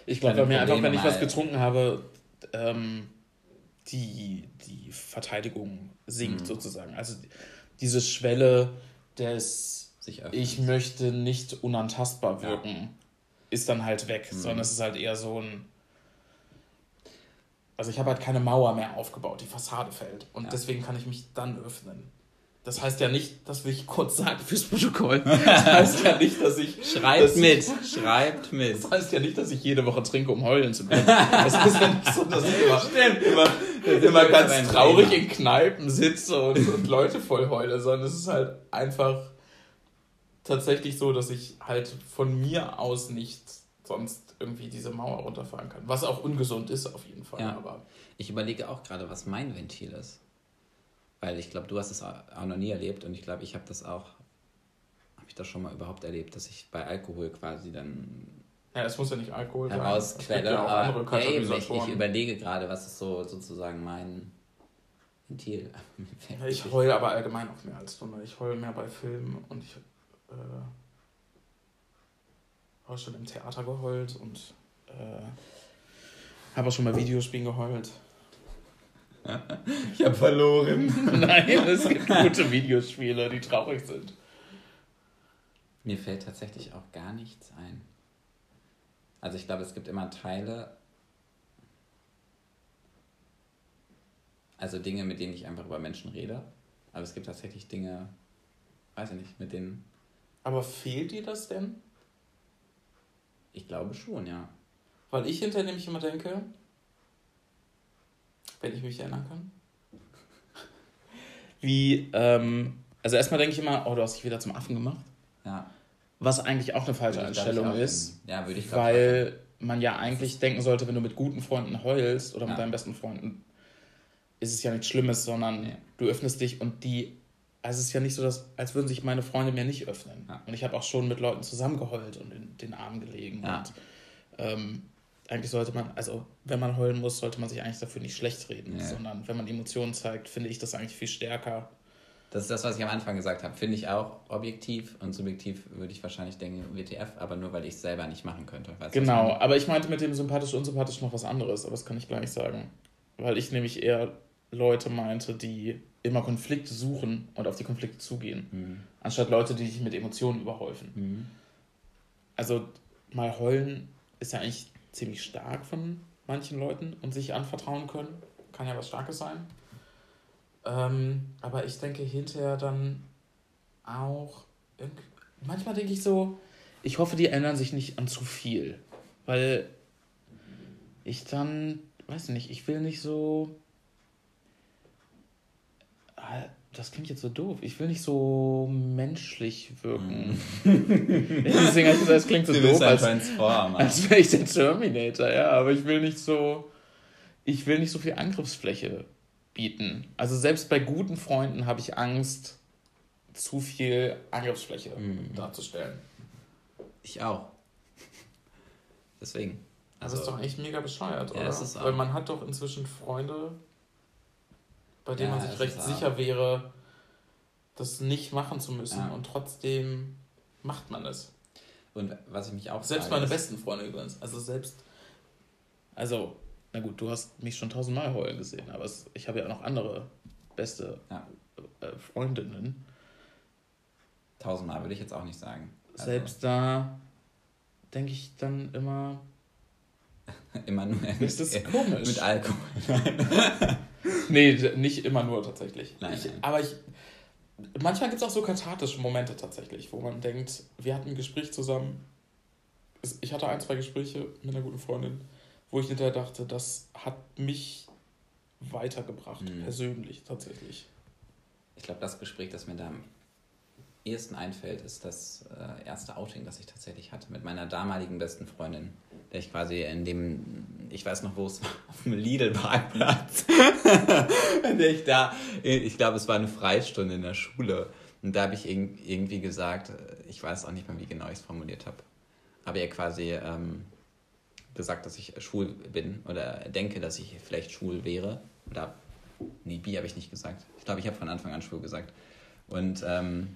Ich glaube bei mir einfach, wenn ich was getrunken habe, ähm, die, die Verteidigung sinkt mhm. sozusagen. Also diese Schwelle des ich möchte nicht unantastbar wirken, ja. ist dann halt weg, mhm. sondern es ist halt eher so ein also ich habe halt keine Mauer mehr aufgebaut, die Fassade fällt. Und ja. deswegen kann ich mich dann öffnen. Das heißt ja nicht, das will ich kurz sagen fürs Protokoll. Das heißt ja nicht, dass ich. Schreibt dass mit, ich, schreibt mit. Das heißt ja nicht, dass ich jede Woche trinke, um heulen zu können. Das ist ja nicht so, dass ich immer, immer, immer ganz traurig Thema. in Kneipen sitze und, und Leute voll heule, sondern es ist halt einfach tatsächlich so, dass ich halt von mir aus nicht sonst irgendwie diese Mauer runterfahren kann. Was auch ungesund ist auf jeden Fall. Ja. Aber ich überlege auch gerade, was mein Ventil ist. Weil ich glaube, du hast es auch noch nie erlebt und ich glaube, ich habe das auch, habe ich das schon mal überhaupt erlebt, dass ich bei Alkohol quasi dann ja, es muss ja nicht Alkohol herausquelle, sein. Ja aber hey, ich, ich überlege gerade, was ist so sozusagen mein Ventil. ich heule aber allgemein auch mehr als du. Ich heule mehr bei Filmen und ich äh, auch schon im Theater geheult und äh, habe auch schon mal Videospielen geheult. ich habe verloren. Nein, es gibt gute Videospiele, die traurig sind. Mir fällt tatsächlich auch gar nichts ein. Also ich glaube, es gibt immer Teile, also Dinge, mit denen ich einfach über Menschen rede. Aber es gibt tatsächlich Dinge, weiß ich nicht, mit denen. Aber fehlt dir das denn? Ich glaube schon, ja. Weil ich hinterher nämlich immer denke, wenn ich mich erinnern kann, wie, ähm, also erstmal denke ich immer, oh, du hast dich wieder zum Affen gemacht. Ja. Was eigentlich auch eine falsche Einstellung ist. Ja, würde ich Weil man ja eigentlich denken sollte, wenn du mit guten Freunden heulst oder ja. mit deinen besten Freunden, ist es ja nichts Schlimmes, sondern nee. du öffnest dich und die also es ist ja nicht so, dass, als würden sich meine Freunde mir nicht öffnen. Ja. Und ich habe auch schon mit Leuten zusammengeheult und in den Arm gelegen. Ja. Und ähm, eigentlich sollte man, also wenn man heulen muss, sollte man sich eigentlich dafür nicht schlecht reden, ja. sondern wenn man Emotionen zeigt, finde ich das eigentlich viel stärker. Das ist das, was ich am Anfang gesagt habe. Finde ich auch objektiv und subjektiv würde ich wahrscheinlich denken WTF, aber nur weil ich es selber nicht machen könnte. Weißt genau, aber ich meinte mit dem sympathisch, unsympathisch noch was anderes, aber das kann ich gar nicht sagen. Weil ich nämlich eher Leute meinte, die immer Konflikte suchen und auf die Konflikte zugehen, mhm. anstatt Leute, die sich mit Emotionen überhäufen. Mhm. Also mal heulen ist ja eigentlich ziemlich stark von manchen Leuten und sich anvertrauen können. Kann ja was Starkes sein. Ähm, aber ich denke hinterher dann auch, manchmal denke ich so, ich hoffe, die ändern sich nicht an zu viel. Weil ich dann, weiß nicht, ich will nicht so das klingt jetzt so doof. Ich will nicht so menschlich wirken. Mm. Deswegen habe ich gesagt, es klingt so du doof, als, als wäre ich der Terminator, ja. Aber ich will nicht so, ich will nicht so viel Angriffsfläche bieten. Also selbst bei guten Freunden habe ich Angst, zu viel Angriffsfläche mm. darzustellen. Ich auch. Deswegen. Also, das ist doch echt mega bescheuert, ja, oder? Weil man hat doch inzwischen Freunde, bei dem ja, man sich recht sicher wäre, das nicht machen zu müssen ja. und trotzdem macht man es. Und was ich mich auch Selbst meine besten Freunde übrigens. Also selbst. Also, na gut, du hast mich schon tausendmal heulen gesehen, aber es, ich habe ja auch noch andere beste ja. äh, Freundinnen. Tausendmal würde ich jetzt auch nicht sagen. Also Selbst da denke ich dann immer. immer nur. Ist das komisch? Mit Alkohol. nee, nicht immer nur tatsächlich. Nein, ich, nein. Aber ich. Manchmal gibt es auch so kathartische Momente tatsächlich, wo man denkt, wir hatten ein Gespräch zusammen. Ich hatte ein, zwei Gespräche mit einer guten Freundin, wo ich hinterher dachte, das hat mich weitergebracht, mhm. persönlich tatsächlich. ich glaube, das Gespräch, das mir da am ehesten einfällt, ist das äh, erste Outing, das ich tatsächlich hatte mit meiner damaligen besten Freundin, der ich quasi in dem, ich weiß noch, wo es war, auf dem Lidl-Parkplatz, in der ich da, ich glaube, es war eine Freistunde in der Schule. Und da habe ich irgendwie gesagt, ich weiß auch nicht mehr, wie genau ich es formuliert habe, aber ihr quasi ähm, gesagt, dass ich schwul bin oder denke, dass ich vielleicht schwul wäre. Oder, nee, bi habe ich nicht gesagt. Ich glaube, ich habe von Anfang an schwul gesagt. Und ähm,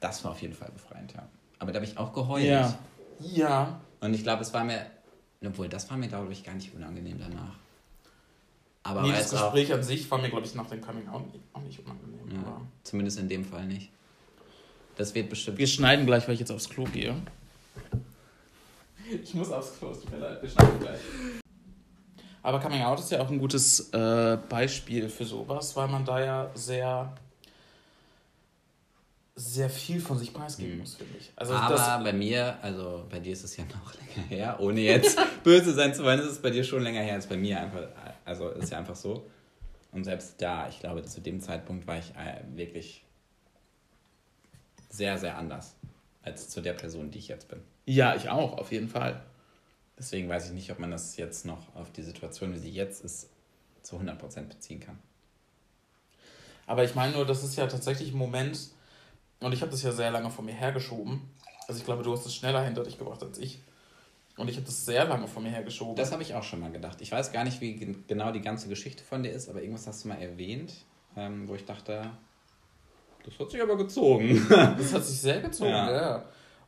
das war auf jeden Fall befreiend, ja. Aber da habe ich auch geheult. Ja. Ja. Und ich glaube, es war mir, obwohl, das war mir, glaube ich, gar nicht unangenehm danach. Aber nee, das Gespräch auch, an sich war mir, glaube ich, nach dem Coming Out auch nicht unangenehm. Ja, zumindest in dem Fall nicht. Das wird bestimmt. Wir schneiden gleich, weil ich jetzt aufs Klo gehe. Ich muss aufs Klo, es tut mir leid, wir schneiden gleich. Aber Coming Out ist ja auch ein gutes äh, Beispiel für sowas, weil man da ja sehr sehr viel von sich preisgeben mhm. muss, finde ich. Also Aber das, bei mir, also bei dir ist es ja noch länger her, ohne jetzt böse sein zu wollen, ist es bei dir schon länger her als bei mir einfach. Also ist ja einfach so. Und selbst da, ich glaube, zu dem Zeitpunkt war ich äh, wirklich sehr, sehr anders als zu der Person, die ich jetzt bin. Ja, ich auch, auf jeden Fall. Deswegen weiß ich nicht, ob man das jetzt noch auf die Situation, wie sie jetzt ist, zu 100% beziehen kann. Aber ich meine nur, das ist ja tatsächlich ein Moment, und ich habe das ja sehr lange vor mir hergeschoben. Also ich glaube, du hast es schneller hinter dich gebracht als ich. Und ich habe das sehr lange vor mir hergeschoben. Das habe ich auch schon mal gedacht. Ich weiß gar nicht, wie genau die ganze Geschichte von dir ist, aber irgendwas hast du mal erwähnt, ähm, wo ich dachte, das hat sich aber gezogen. das hat sich sehr gezogen, ja. ja.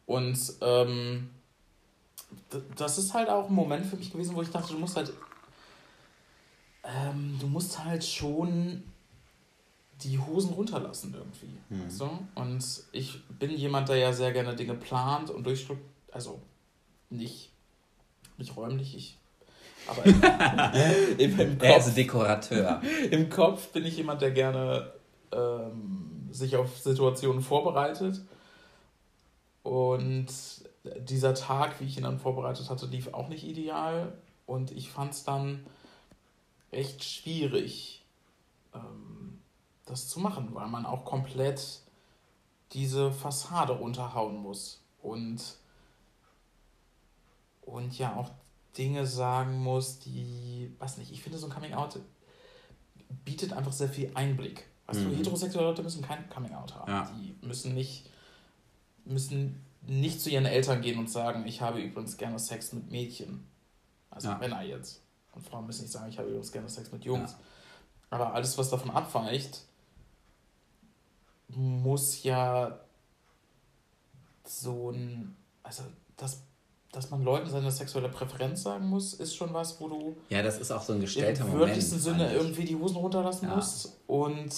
Und ähm, das ist halt auch ein Moment für mich gewesen, wo ich dachte, du musst halt, ähm, du musst halt schon die Hosen runterlassen irgendwie. Mhm. Weißt du? Und ich bin jemand, der ja sehr gerne Dinge plant und durchstrukt, also nicht, nicht räumlich, ich. Aber im, im Kopf, er ist Dekorateur. Im Kopf bin ich jemand, der gerne ähm, sich auf Situationen vorbereitet. Und dieser Tag, wie ich ihn dann vorbereitet hatte, lief auch nicht ideal. Und ich fand es dann echt schwierig, ähm, das zu machen, weil man auch komplett diese Fassade runterhauen muss und, und ja auch Dinge sagen muss, die, was nicht, ich finde so ein Coming Out bietet einfach sehr viel Einblick. Weißt mhm. du, heterosexuelle Leute müssen kein Coming Out haben. Ja. Die müssen nicht, müssen nicht zu ihren Eltern gehen und sagen, ich habe übrigens gerne Sex mit Mädchen. Also ja. Männer jetzt. Und Frauen müssen nicht sagen, ich habe übrigens gerne Sex mit Jungs. Ja. Aber alles, was davon abweicht, muss ja so ein, also das, dass man Leuten seine sexuelle Präferenz sagen muss, ist schon was, wo du ja, das ist auch so ein gestellter im wörtlichsten Sinne irgendwie die Hosen runterlassen ja. musst und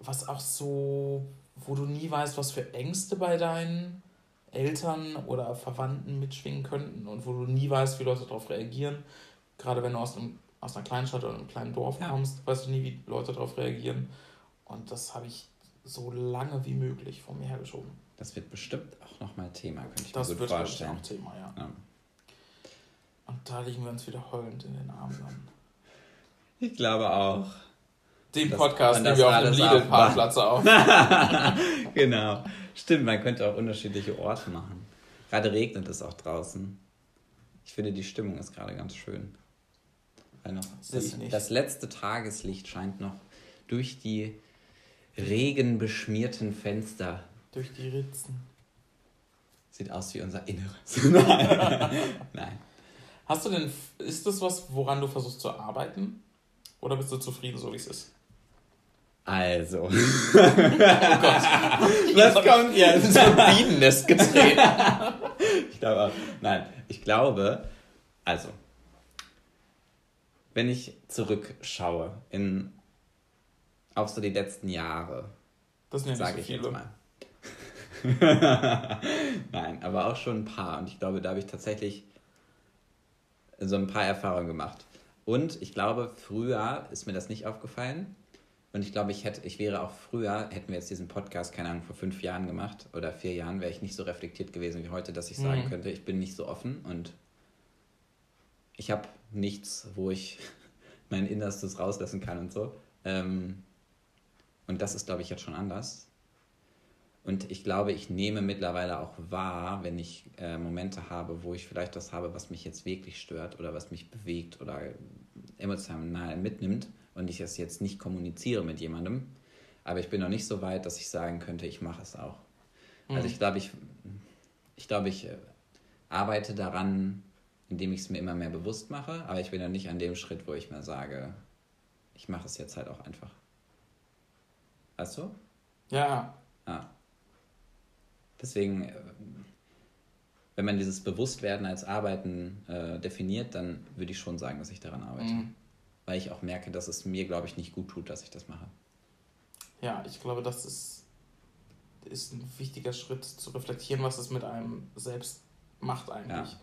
was auch so, wo du nie weißt, was für Ängste bei deinen Eltern oder Verwandten mitschwingen könnten und wo du nie weißt, wie Leute darauf reagieren. Gerade wenn du aus, einem, aus einer Kleinstadt oder einem kleinen Dorf ja. kommst, weißt du nie, wie Leute darauf reagieren. Und das habe ich so lange wie möglich von mir hergeschoben. Das wird bestimmt auch nochmal Thema, könnte ich das mir gut vorstellen. Das wird auch Thema, ja. ja. Und da liegen wir uns wieder heulend in den Armen dann. Ich glaube auch. Den Podcast nehmen wir auf dem Lidl-Parkplatz auf. genau. Stimmt, man könnte auch unterschiedliche Orte machen. Gerade regnet es auch draußen. Ich finde, die Stimmung ist gerade ganz schön. Weil noch das, das letzte Tageslicht scheint noch durch die regenbeschmierten Fenster. Durch die Ritzen. Sieht aus wie unser Inneres. Nein. Hast du denn, ist das was, woran du versuchst zu arbeiten? Oder bist du zufrieden, so wie es ist? Also. oh Gott. Was kommt jetzt? So ein Bienennest gedreht. ich glaube auch. Nein, ich glaube, also, wenn ich zurückschaue in auch so die letzten Jahre. Das sind ja sage so ich viele. jetzt mal. Nein, aber auch schon ein paar. Und ich glaube, da habe ich tatsächlich so ein paar Erfahrungen gemacht. Und ich glaube, früher ist mir das nicht aufgefallen. Und ich glaube, ich hätte, ich wäre auch früher, hätten wir jetzt diesen Podcast, keine Ahnung, vor fünf Jahren gemacht oder vier Jahren, wäre ich nicht so reflektiert gewesen wie heute, dass ich sagen mhm. könnte, ich bin nicht so offen und ich habe nichts, wo ich mein Innerstes rauslassen kann und so. Ähm, Und das ist, glaube ich, jetzt schon anders. Und ich glaube, ich nehme mittlerweile auch wahr, wenn ich äh, Momente habe, wo ich vielleicht das habe, was mich jetzt wirklich stört oder was mich bewegt oder emotional mitnimmt und ich es jetzt nicht kommuniziere mit jemandem. Aber ich bin noch nicht so weit, dass ich sagen könnte, ich mache es auch. Also mhm. Also ich glaube, ich, ich glaube, ich äh, arbeite daran, indem ich es mir immer mehr bewusst mache, aber ich bin noch nicht an dem Schritt, wo ich mir sage, ich mache es jetzt halt auch einfach. Weißt du? Ja. Ah. Deswegen, äh, wenn man dieses Bewusstwerden als Arbeiten äh, definiert, dann würde ich schon sagen, dass ich daran arbeite. Mhm. Weil ich auch merke, dass es mir, glaube ich, nicht gut tut, dass ich das mache. Ja, ich glaube, das ist, ist ein wichtiger Schritt zu reflektieren, was es mit einem selbst macht eigentlich. Ja.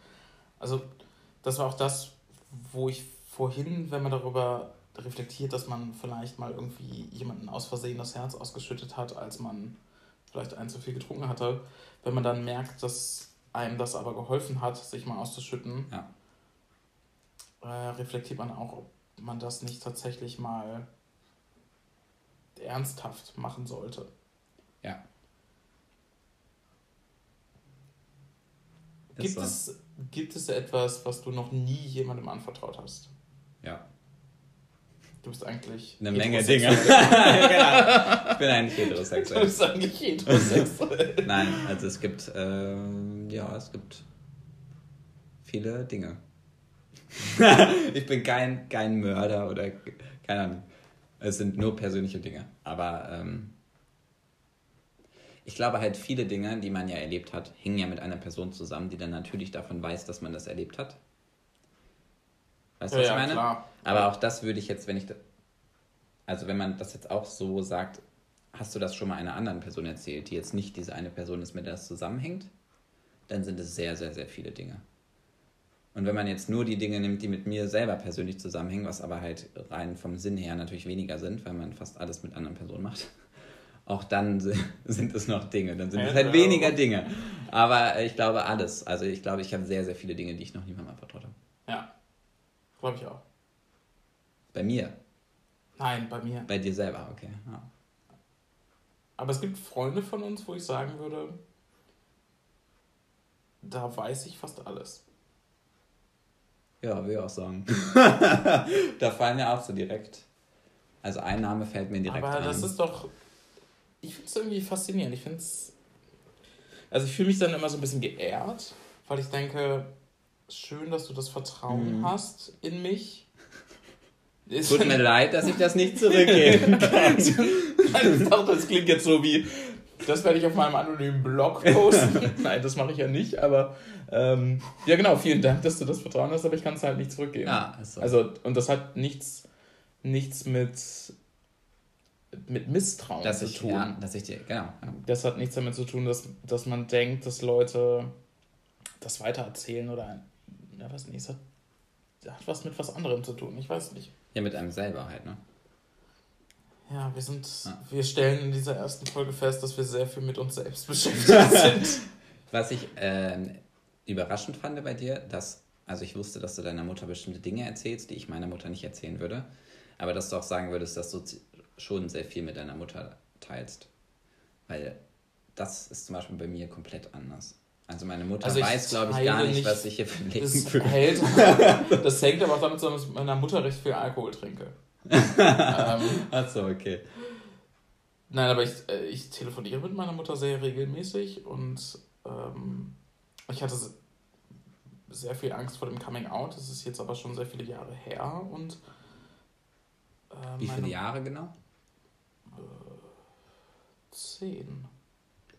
Also das war auch das, wo ich vorhin, wenn man darüber reflektiert, dass man vielleicht mal irgendwie jemanden aus Versehen das Herz ausgeschüttet hat, als man vielleicht ein zu viel getrunken hatte, wenn man dann merkt, dass einem das aber geholfen hat, sich mal auszuschütten, ja. äh, reflektiert man auch, ob man das nicht tatsächlich mal ernsthaft machen sollte. Ja. Gibt es, gibt es etwas, was du noch nie jemandem anvertraut hast? Ja. Du bist eigentlich. Eine Menge Dinge. genau. Ich bin eigentlich heterosexuell. Du bist eigentlich heterosexuell. Nein, also es gibt, ähm, ja, es gibt viele Dinge. ich bin kein, kein Mörder oder keine Ahnung. Es sind nur persönliche Dinge. Aber ähm, ich glaube halt, viele Dinge, die man ja erlebt hat, hängen ja mit einer Person zusammen, die dann natürlich davon weiß, dass man das erlebt hat. Weißt du, ja, was ich meine? Klar. Aber auch das würde ich jetzt, wenn ich. Also, wenn man das jetzt auch so sagt, hast du das schon mal einer anderen Person erzählt, die jetzt nicht diese eine Person ist, mit der das zusammenhängt, dann sind es sehr, sehr, sehr viele Dinge. Und wenn man jetzt nur die Dinge nimmt, die mit mir selber persönlich zusammenhängen, was aber halt rein vom Sinn her natürlich weniger sind, weil man fast alles mit anderen Personen macht, auch dann sind es noch Dinge. Dann sind es halt weniger Dinge. Aber ich glaube alles. Also ich glaube, ich habe sehr, sehr viele Dinge, die ich noch niemandem vertraut habe. Ja, glaube ich auch. Bei mir? Nein, bei mir. Bei dir selber, okay. Ja. Aber es gibt Freunde von uns, wo ich sagen würde, da weiß ich fast alles. Ja, will ich auch sagen. da fallen ja auch so direkt. Also ein Name fällt mir direkt Aber ein. Aber das ist doch. Ich finde es irgendwie faszinierend. Ich finde es. Also ich fühle mich dann immer so ein bisschen geehrt, weil ich denke, schön, dass du das Vertrauen mhm. hast in mich ist Tut mir leid, dass ich das nicht zurückgeben kann. ich dachte, das klingt jetzt so wie, das werde ich auf meinem anonymen Blog posten. Nein, das mache ich ja nicht, aber ähm, ja genau, vielen Dank, dass du das Vertrauen hast, aber ich kann es halt nicht zurückgeben. Ja, ist so. Also, und das hat nichts, nichts mit, mit Misstrauen dass zu ich, tun. Ja, dass ich dir, genau. Ja. Das hat nichts damit zu tun, dass, dass man denkt, dass Leute das weitererzählen oder, ja, was nicht, es hat, hat was mit was anderem zu tun, ich weiß nicht. Ja, mit einem selber halt, ne? Ja, wir sind, ja. wir stellen in dieser ersten Folge fest, dass wir sehr viel mit uns selbst beschäftigt sind. Was ich äh, überraschend fand bei dir, dass, also ich wusste, dass du deiner Mutter bestimmte Dinge erzählst, die ich meiner Mutter nicht erzählen würde, aber dass du auch sagen würdest, dass du schon sehr viel mit deiner Mutter teilst. Weil das ist zum Beispiel bei mir komplett anders. Also meine Mutter also weiß, glaube ich, gar nicht, was ich hier für ein Leben führe. Hält, das hängt aber auch damit zusammen, dass ich mit meiner Mutter recht viel Alkohol trinke. ähm, Achso, okay. Nein, aber ich, äh, ich telefoniere mit meiner Mutter sehr regelmäßig und ähm, ich hatte sehr viel Angst vor dem Coming Out. Das ist jetzt aber schon sehr viele Jahre her und äh, Wie viele Jahre genau? Äh, zehn.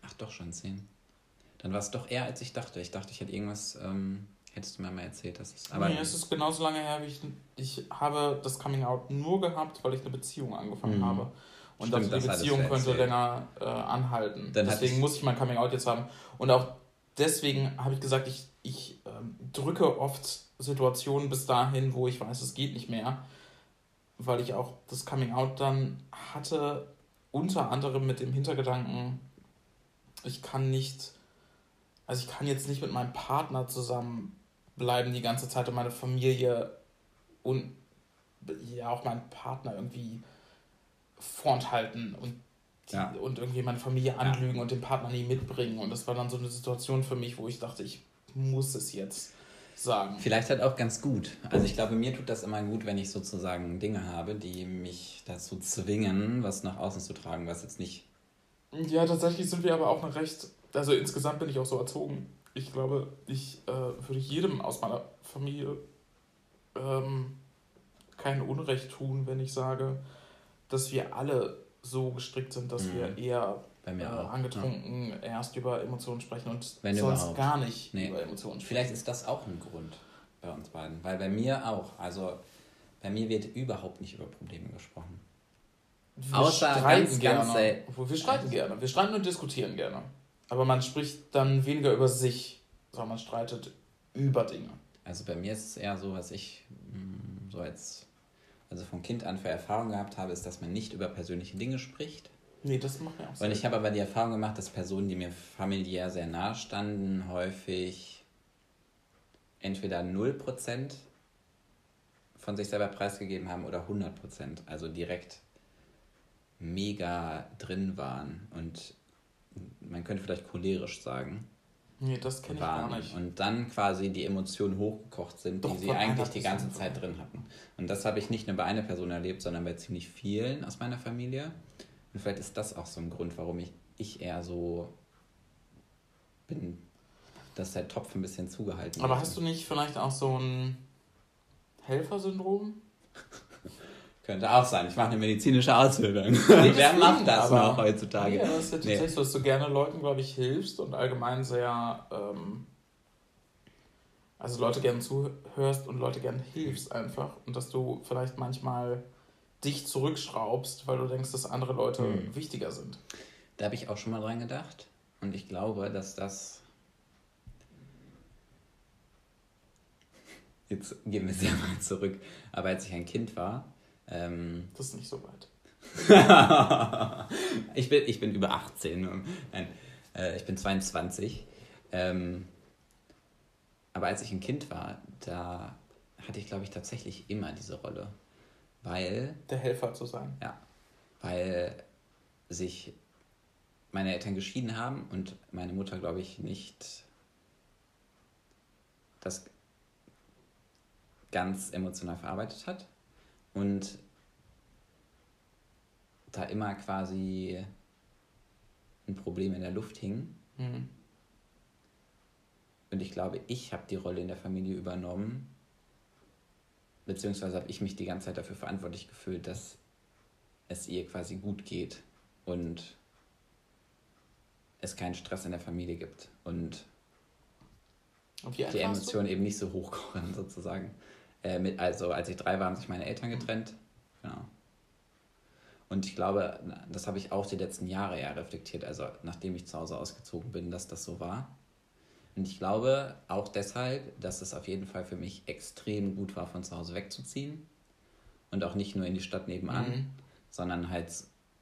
Ach doch, schon zehn. Dann war es doch eher, als ich dachte. Ich dachte, ich hätte irgendwas, ähm, hättest du mir mal erzählt, dass es. Aber nee, es ist genauso lange her, wie ich. Ich habe das Coming Out nur gehabt, weil ich eine Beziehung angefangen mhm. habe. Und Stimmt, dachte, die Beziehung könnte länger äh, anhalten. Dann deswegen muss ich mein Coming Out jetzt haben. Und auch deswegen habe ich gesagt, ich, ich ähm, drücke oft Situationen bis dahin, wo ich weiß, es geht nicht mehr. Weil ich auch das Coming Out dann hatte, unter anderem mit dem Hintergedanken, ich kann nicht also ich kann jetzt nicht mit meinem Partner zusammen bleiben die ganze Zeit und meine Familie und ja auch meinen Partner irgendwie vorenthalten und, die, ja. und irgendwie meine Familie anlügen ja. und den Partner nie mitbringen. Und das war dann so eine Situation für mich, wo ich dachte, ich muss es jetzt sagen. Vielleicht halt auch ganz gut. Also ich glaube, mir tut das immer gut, wenn ich sozusagen Dinge habe, die mich dazu zwingen, was nach außen zu tragen, was jetzt nicht. Ja, tatsächlich sind wir aber auch eine recht. Also insgesamt bin ich auch so erzogen. Ich glaube, ich äh, würde jedem aus meiner Familie ähm, kein Unrecht tun, wenn ich sage, dass wir alle so gestrickt sind, dass mhm. wir eher äh, angetrunken ja. erst über Emotionen sprechen und Wenn sonst überhaupt. gar nicht nee. über Emotionen sprechen. Vielleicht ist das auch ein Grund bei uns beiden, weil bei mir auch, also bei mir wird überhaupt nicht über Probleme gesprochen. Wir Außer streiten ganz, gerne. Ganz wir streiten gerne. Wir streiten und diskutieren gerne. Aber man spricht dann weniger über sich, sondern man streitet über Dinge. Also bei mir ist es eher so, was ich mm, so als also von Kind an für Erfahrung gehabt habe, ist, dass man nicht über persönliche Dinge spricht. Nee, das macht mir auch Sinn. Und ich habe aber die Erfahrung gemacht, dass Personen, die mir familiär sehr nahe standen, häufig entweder 0% von sich selber preisgegeben haben oder 100%. Also direkt mega drin waren und man könnte vielleicht cholerisch sagen. Nee, das kenne ich gar nicht. Und dann quasi die Emotionen hochgekocht sind, Doch, die sie eigentlich die ganze Zeit drin hatten. Und das habe ich nicht nur bei einer Person erlebt, sondern bei ziemlich vielen aus meiner Familie. Und vielleicht ist das auch so ein Grund, warum ich, ich eher so bin, dass der Topf ein bisschen zugehalten Aber hast du nicht vielleicht auch so ein Helfersyndrom? Könnte auch sein. Ich mache eine medizinische Ausbildung. Nee, Wer macht das noch heutzutage? Ja, das ist ja tatsächlich nee. so, dass du gerne Leuten, glaube ich, hilfst und allgemein sehr, ähm, also Leute gerne zuhörst und Leute gerne hilfst einfach. Und dass du vielleicht manchmal dich zurückschraubst, weil du denkst, dass andere Leute hm. wichtiger sind. Da habe ich auch schon mal dran gedacht. Und ich glaube, dass das. Jetzt gehen wir sehr weit zurück. Aber als ich ein Kind war, ähm, das ist nicht so weit. ich, bin, ich bin über 18. Nein, äh, ich bin 22. Ähm, aber als ich ein Kind war, da hatte ich, glaube ich, tatsächlich immer diese Rolle. Weil. Der Helfer zu sein. Ja. Weil sich meine Eltern geschieden haben und meine Mutter, glaube ich, nicht das ganz emotional verarbeitet hat und da immer quasi ein Problem in der Luft hing. Mhm. Und ich glaube, ich habe die Rolle in der Familie übernommen, beziehungsweise habe ich mich die ganze Zeit dafür verantwortlich gefühlt, dass es ihr quasi gut geht und es keinen Stress in der Familie gibt und, die Emotionen eben nicht so hochkochen, sozusagen. Äh, mit, also als ich drei war, haben sich meine Eltern getrennt. Genau. Und ich glaube, das habe ich auch die letzten Jahre eher reflektiert, also nachdem ich zu Hause ausgezogen bin, dass das so war. Und ich glaube auch deshalb, dass es auf jeden Fall für mich extrem gut war, von zu Hause wegzuziehen. Und auch nicht nur in die Stadt nebenan, mhm. sondern halt,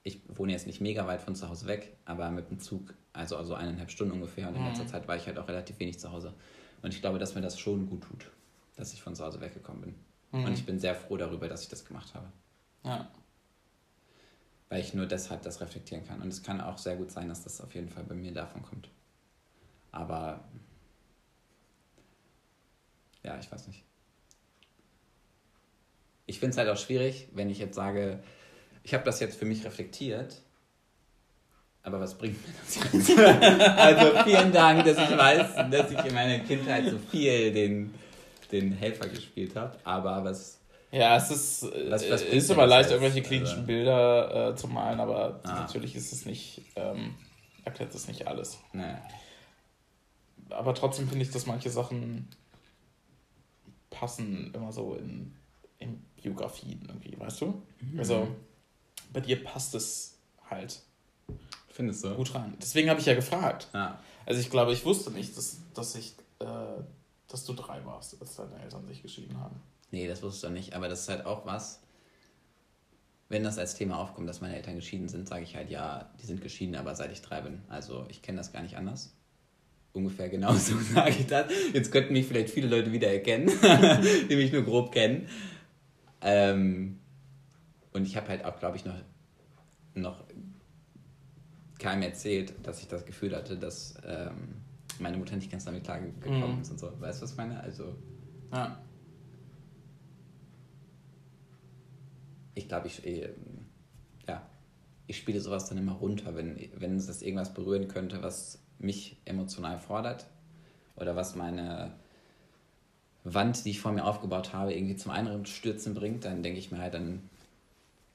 ich wohne jetzt nicht mega weit von zu Hause weg, aber mit dem Zug, also, also eineinhalb Stunden ungefähr. Und in letzter mhm. Zeit war ich halt auch relativ wenig zu Hause. Und ich glaube, dass mir das schon gut tut dass ich von zu Hause weggekommen bin. Mhm. Und ich bin sehr froh darüber, dass ich das gemacht habe. Ja. Weil ich nur deshalb das reflektieren kann. Und es kann auch sehr gut sein, dass das auf jeden Fall bei mir davon kommt. Aber ja, ich weiß nicht. Ich finde es halt auch schwierig, wenn ich jetzt sage, ich habe das jetzt für mich reflektiert, aber was bringt mir das jetzt? also vielen Dank, dass ich weiß, dass ich in meiner Kindheit so viel den den Helfer gespielt habe. Aber was. Ja, es ist, was, was ist immer leicht, irgendwelche klinischen also, Bilder äh, zu malen, aber ah. natürlich ist es nicht, ähm, erklärt es nicht alles. Nee. Aber trotzdem finde ich, dass manche Sachen passen immer so in, in Biografien irgendwie, weißt du? Mhm. Also bei dir passt es halt. Findest du? Gut rein. Deswegen habe ich ja gefragt. Ja. Also ich glaube, ich wusste nicht, dass, dass ich äh, dass du drei warst, als deine Eltern sich geschieden haben. Nee, das wusste ich nicht. Aber das ist halt auch was, wenn das als Thema aufkommt, dass meine Eltern geschieden sind, sage ich halt, ja, die sind geschieden, aber seit ich drei bin. Also ich kenne das gar nicht anders. Ungefähr genauso sage ich das. Jetzt könnten mich vielleicht viele Leute wieder erkennen, die mich nur grob kennen. Ähm, und ich habe halt auch, glaube ich, noch noch keinem erzählt, dass ich das Gefühl hatte, dass ähm, meine Mutter nicht ganz damit klargekommen Mhm. ist und so. Weißt du, was ich meine? Also, Ja. ich glaube, ich, äh, ja, ich spiele sowas dann immer runter, wenn, wenn es irgendwas berühren könnte, was mich emotional fordert oder was meine Wand, die ich vor mir aufgebaut habe, irgendwie zum Einstürzen bringt, dann denke ich mir halt, dann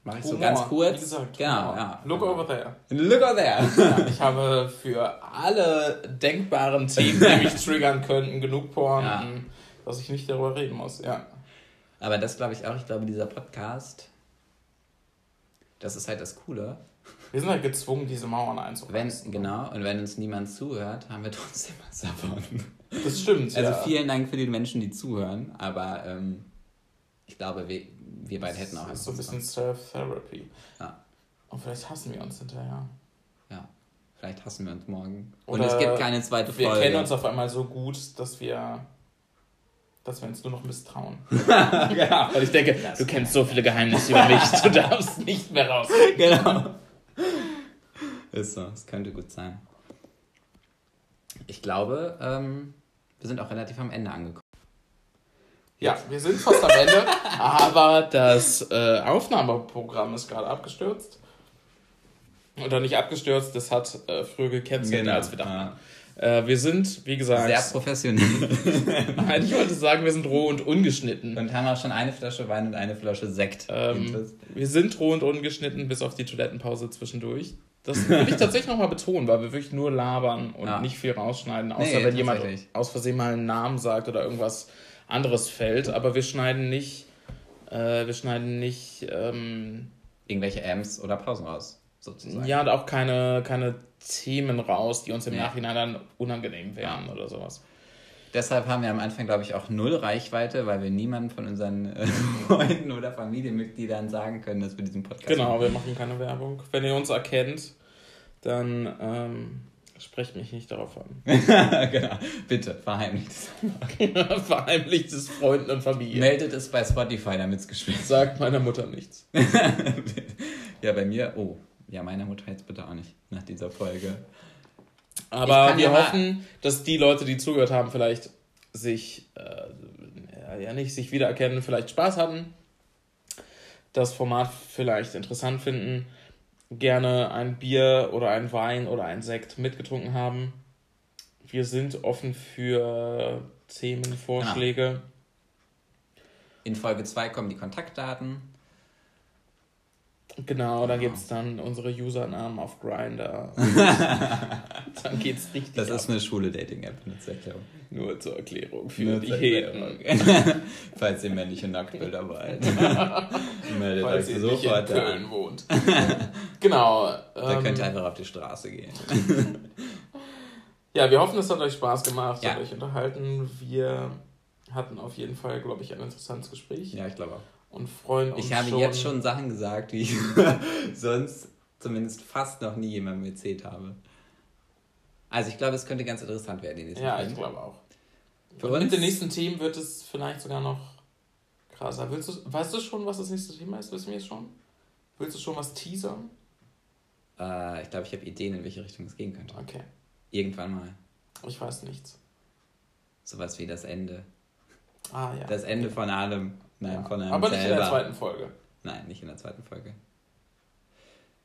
mache ich so Humor, ganz kurz. Wie gesagt, genau, Humor. ja. Look over there. Look over there. Ja, ich habe für alle denkbaren Themen, die mich triggern könnten, genug Porn, Ja. dass ich nicht darüber reden muss. Ja. Aber das glaube ich auch, ich glaube, dieser Podcast, das ist halt das Coole. Wir sind halt gezwungen, diese Mauern einzureißen. genau, und wenn uns niemand zuhört, haben wir trotzdem was davon. Das stimmt, Also ja. vielen Dank für die Menschen, die zuhören, aber ähm, ich glaube, wir, wir beide hätten auch Das ist so ein bisschen Self-Therapy. Ja. Und vielleicht hassen wir uns hinterher. Ja, vielleicht hassen wir uns morgen. Oder und es gibt keine zweite Wir Folge. kennen uns auf einmal so gut, dass wir, dass wir uns nur noch misstrauen. genau. Und ich denke, du kennst so viele Geheimnisse über mich, du darfst nicht mehr raus. genau. Ist so, es könnte gut sein. Ich glaube, ähm, wir sind auch relativ am Ende angekommen. Ja, wir sind fast am Ende, aber das äh, Aufnahmeprogramm ist gerade abgestürzt. Oder nicht abgestürzt, das hat äh, früher gecancelt, Genau, als wir dachten. Äh, wir sind, wie gesagt, Sehr professionell. Nein, ich wollte sagen, wir sind roh und ungeschnitten. und haben auch schon eine Flasche Wein und eine Flasche Sekt. Ähm, wir sind roh und ungeschnitten, bis auf die Toilettenpause zwischendurch. Das will ich tatsächlich nochmal betonen, weil wir wirklich nur labern und Ja. nicht viel rausschneiden, außer Nee, wenn jemand aus Versehen mal einen Namen sagt oder irgendwas anderes fällt. Aber wir schneiden nicht, äh, wir schneiden nicht, ähm, Irgendwelche Amps oder Pausen raus, sozusagen. ja, und auch keine, keine Themen raus, die uns im Nee. Nachhinein dann unangenehm wären oder sowas. Deshalb haben wir am Anfang, glaube ich, auch null Reichweite, weil wir niemandem von unseren äh, Freunden oder Familienmitgliedern sagen können, dass wir diesen Podcast Genau, machen. wir machen keine Werbung. Wenn ihr uns erkennt, dann ähm, sprecht mich nicht darauf an. genau. Bitte, verheimlicht es. Verheimlichtes Freunden und Familie. Meldet es bei Spotify, damit es gespielt Sagt meiner Mutter nichts. Ja, bei mir, oh, ja, meiner Mutter jetzt bitte auch nicht nach dieser Folge. Aber wir ja hoffen, dass die Leute, die zugehört haben, vielleicht sich, äh, ja nicht sich wiedererkennen, vielleicht Spaß hatten, das Format vielleicht interessant finden, gerne ein Bier oder ein Wein oder ein Sekt mitgetrunken haben. Wir sind offen für Themenvorschläge. In Folge 2 kommen die Kontaktdaten. Genau, da gibt es dann unsere Usernamen auf Grindr. dann geht's richtig Das ab. ist eine schwule Dating-App, eine zur Erklärung. Nur zur Erklärung für Nur die. Erklärung. Falls ihr männliche Nacktbilder wollt. Meldet Falls euch ihr nicht in sofort an. Köln wohnt. genau. Da ähm, könnt ihr einfach auf die Straße gehen. ja, wir hoffen, es hat euch Spaß gemacht, Ja. hat euch unterhalten. Wir hatten auf jeden Fall, glaube ich, ein interessantes Gespräch Ja, ich glaube auch. Und freuen uns Ich habe schon. jetzt schon Sachen gesagt, die ich sonst zumindest fast noch nie jemandem erzählt habe. Also ich glaube, es könnte ganz interessant werden in Ja, Film. ich glaube auch. Für und uns- mit den nächsten Themen wird es vielleicht sogar noch krasser. Willst du, weißt du schon, was das nächste Thema ist? Wissen wir es schon? Willst du schon was teasern? Äh, ich glaube, ich habe Ideen, in welche Richtung es gehen könnte. Okay, Irgendwann mal. ich weiß nichts. Sowas wie das Ende. Ah ja. Das Ende von allem. Nein, von einem Aber nicht selber. in der zweiten Folge. Nein, nicht in der zweiten Folge.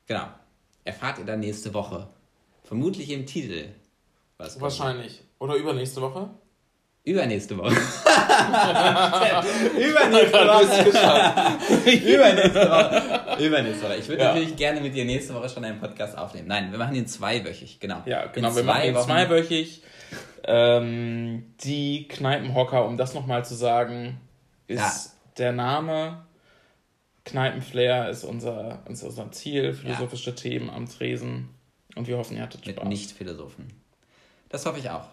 Genau. Erfahrt ihr dann nächste Woche. Vermutlich im Titel. Was kommt. Wahrscheinlich. Oder übernächste Woche? Übernächste Woche. Übernächste Woche. Übernächste Woche. Übernächste Woche. Ich würde Ja. natürlich gerne mit dir nächste Woche schon einen Podcast aufnehmen. Nein, wir machen ihn zweiwöchig, genau. Ja, genau. In wir machen ihn Wochen- zweiwöchig. Ähm, die Kneipenhocker, um das nochmal zu sagen, ist Ja. Der Name. Kneipenflair ist unser, ist unser Ziel, philosophische Themen am Tresen. Und wir hoffen, ihr hattet Mit Spaß. Nicht-Philosophen. Das hoffe ich auch.